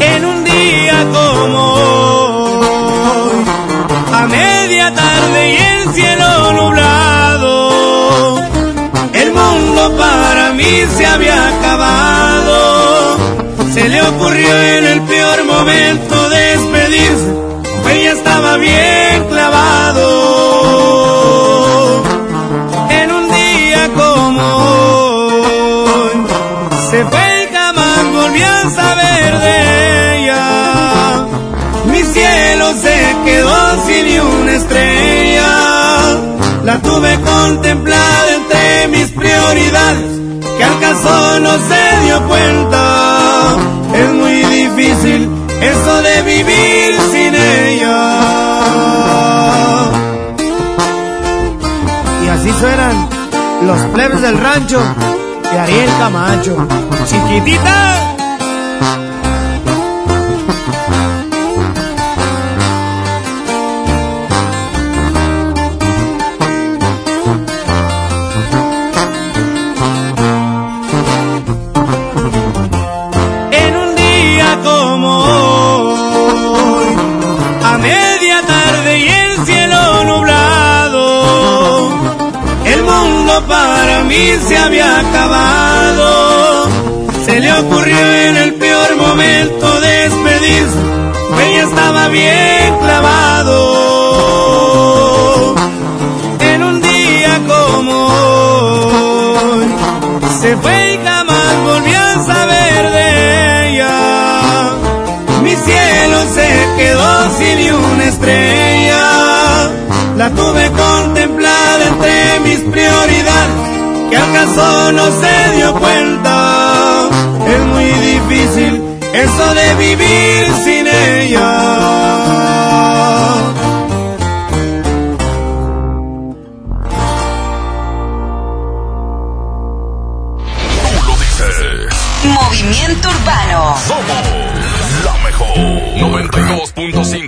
En un día como hoy, a media tarde y el cielo nublado, el mundo para mí se había acabado. Se le ocurrió en el peor momento despedirse ella estaba bien clavado. Saber de ella. Mi cielo se quedó sin ni una estrella. La tuve contemplada entre mis prioridades, que al caso no se dio cuenta. Es muy difícil eso de vivir sin ella. Y así suenan los plebes del rancho de Ariel Camacho. Chiquitita. Ocurrió en el peor momento despedirse, ella estaba bien clavado. En un día como hoy, se fue y jamás volvió a saber de ella. Mi cielo se quedó sin una estrella. La tuve mis prioridades, que acaso no se dio cuenta. Es muy difícil eso de vivir sin ella. Movimiento Urbano. Somos la mejor. 92.5.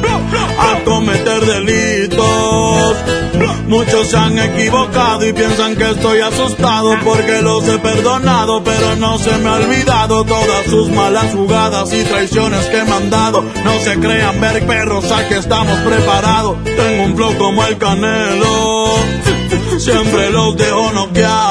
delitos. Muchos se han equivocado y piensan que estoy asustado porque los he perdonado, pero no se me ha olvidado todas sus malas jugadas y traiciones que me han dado. No se crean ver perros, aquí estamos preparados. Tengo un flow como el canelo, siempre los dejo noqueados.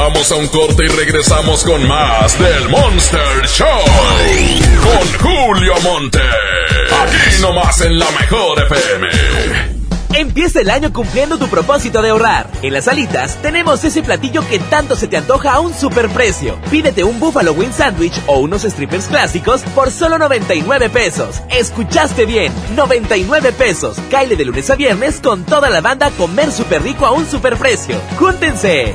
Vamos a un corte y regresamos con más del Monster Show. Con Julio Monte. Aquí nomás en la mejor FM. Empieza el año cumpliendo tu propósito de ahorrar. En las alitas tenemos ese platillo que tanto se te antoja a un superprecio. Pídete un Buffalo Wing Sandwich o unos strippers clásicos por solo 99 pesos. Escuchaste bien, 99 pesos. Caile de lunes a viernes con toda la banda comer súper rico a un superprecio. ¡Júntense!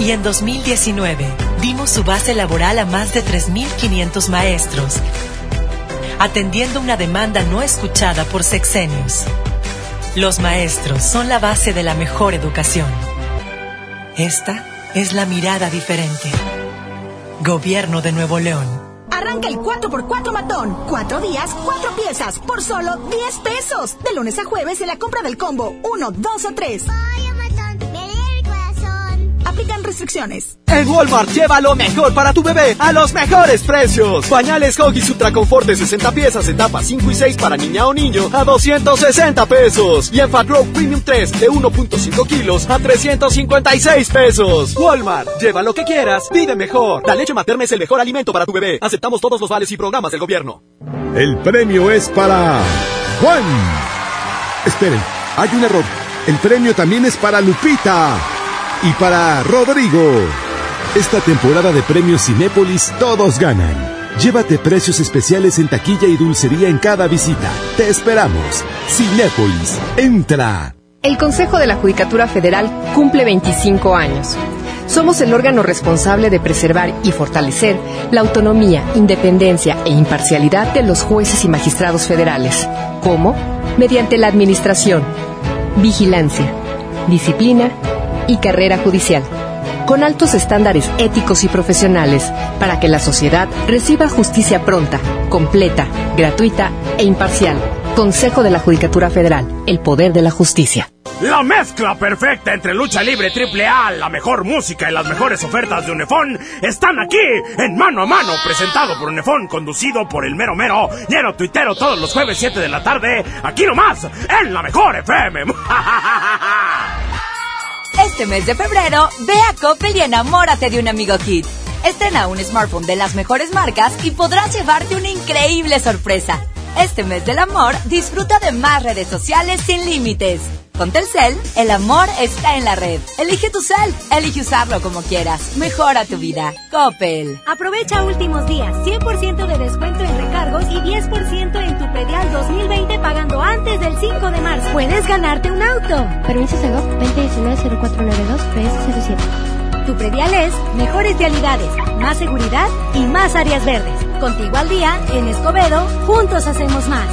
Y en 2019 dimos su base laboral a más de 3.500 maestros, atendiendo una demanda no escuchada por sexenios. Los maestros son la base de la mejor educación. Esta es la mirada diferente. Gobierno de Nuevo León. Arranca el 4x4 matón. Cuatro días, cuatro piezas, por solo 10 pesos. De lunes a jueves en la compra del combo 1, 2 o 3. Restricciones. En Walmart lleva lo mejor para tu bebé a los mejores precios. Pañales Huggies Ultra Confort de 60 piezas, etapas 5 y 6 para niña o niño a 260 pesos. Y en Fat Premium 3 de 1.5 kilos a 356 pesos. Walmart, lleva lo que quieras, vive mejor. La leche materna es el mejor alimento para tu bebé. Aceptamos todos los vales y programas del gobierno. El premio es para Juan. Esperen, hay un error. El premio también es para Lupita y para Rodrigo. Esta temporada de premios Cinépolis todos ganan. Llévate precios especiales en taquilla y dulcería en cada visita. Te esperamos. Cinépolis, entra. El Consejo de la Judicatura Federal cumple 25 años. Somos el órgano responsable de preservar y fortalecer la autonomía, independencia e imparcialidad de los jueces y magistrados federales. ¿Cómo? Mediante la administración, vigilancia, disciplina y carrera judicial, con altos estándares éticos y profesionales para que la sociedad reciba justicia pronta, completa, gratuita e imparcial. Consejo de la Judicatura Federal, el poder de la justicia. La mezcla perfecta entre lucha libre triple A, la mejor música y las mejores ofertas de Unefón están aquí en Mano a Mano, presentado por Unefón, conducido por el mero mero, lleno tuitero todos los jueves 7 de la tarde, aquí nomás, en la mejor FM. [laughs] Este mes de febrero, ve a Coppel y enamórate de un amigo Kit. Estrena un smartphone de las mejores marcas y podrás llevarte una increíble sorpresa. Este mes del amor, disfruta de más redes sociales sin límites. Con Telcel, el amor está en la red. Elige tu cel, elige usarlo como quieras. Mejora tu vida. Coppel. Aprovecha últimos días, 100% de descuento en recargos y 10% en tu predial 2020 pagando antes del 5 de marzo. Puedes ganarte un auto. Permiso Segov 2019-0492 PS07. Tu predial es mejores realidades, más seguridad y más áreas verdes. Contigo al día, en Escobedo, juntos hacemos más.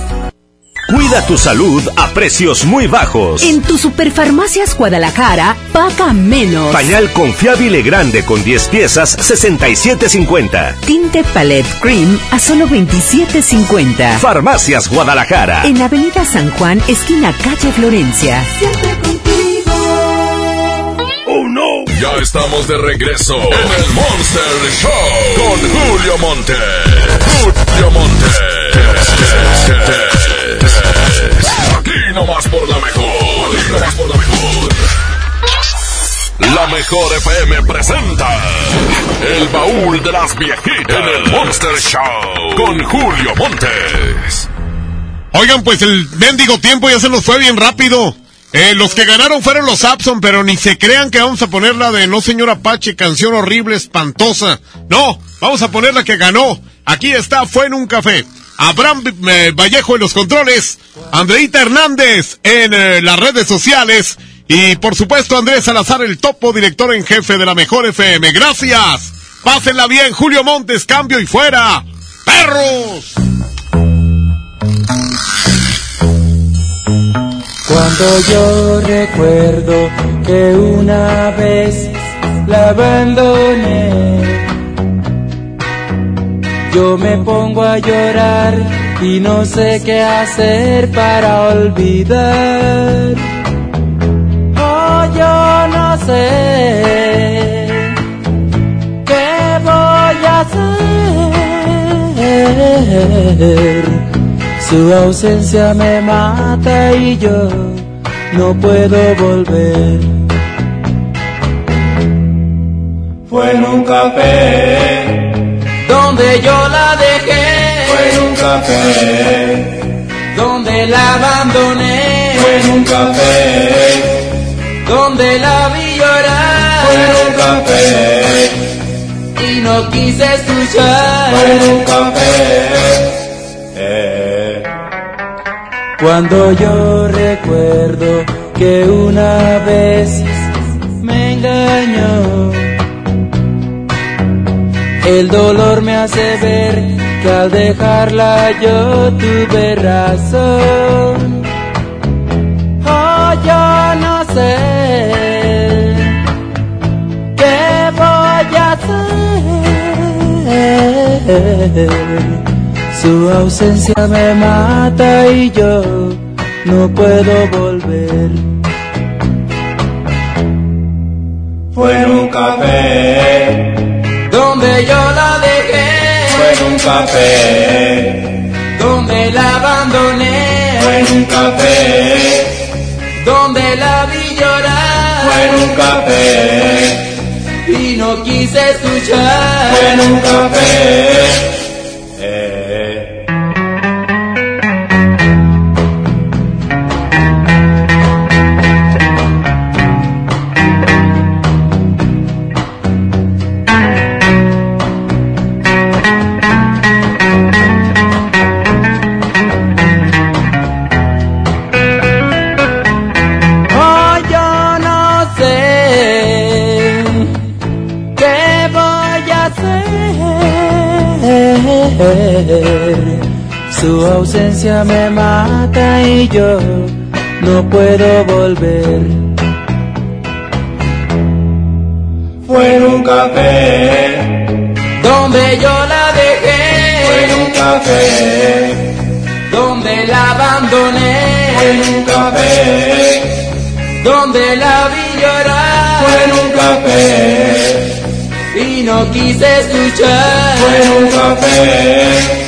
Cuida tu salud a precios muy bajos. En tu Superfarmacias Guadalajara, paga menos. Pañal confiable grande con 10 piezas, 67.50. Tinte Palette Cream a solo 27.50. Farmacias Guadalajara. En Avenida San Juan, esquina calle Florencia. Siempre contigo. Ya estamos de regreso en el Monster Show con Julio Monte. Julio Monte. Aquí nomás por la mejor. Aquí por la mejor. La mejor FM presenta El baúl de las viejitas en el Monster Show con Julio Montes. Oigan, pues el mendigo tiempo ya se nos fue bien rápido. Eh, los que ganaron fueron los Abson, pero ni se crean que vamos a poner la de No Señor Apache, canción horrible, espantosa. No, vamos a poner la que ganó. Aquí está, fue en un café. Abraham eh, Vallejo en los controles, Andreita Hernández en eh, las redes sociales y por supuesto Andrés Salazar, el topo director en jefe de la mejor FM. Gracias. Pásenla bien, Julio Montes, cambio y fuera. ¡Perros! Cuando yo recuerdo que una vez la abandoné, yo me pongo a llorar y no sé qué hacer para olvidar. Oh, yo no sé qué voy a hacer. Su ausencia me mata y yo no puedo volver. Fue en un café donde yo la dejé. Fue en un café donde la abandoné. Fue en un café donde la vi llorar. Fue en un café y no quise escuchar. Fue en un café. Cuando yo recuerdo que una vez me engañó, el dolor me hace ver que al dejarla yo tuve razón. Oh, yo no sé qué voy a hacer. Su ausencia me mata y yo no puedo volver. Fue en un café donde yo la dejé. Fue en un café donde la abandoné. Fue en un café donde la vi llorar. Fue en un café y no quise escuchar. Fue en un café. Su ausencia me mata y yo no puedo volver. Fue en un café donde yo la dejé. Fue en un café donde la abandoné. Fue en un café donde la vi llorar. Fue en un café y no quise escuchar. Fue en un café.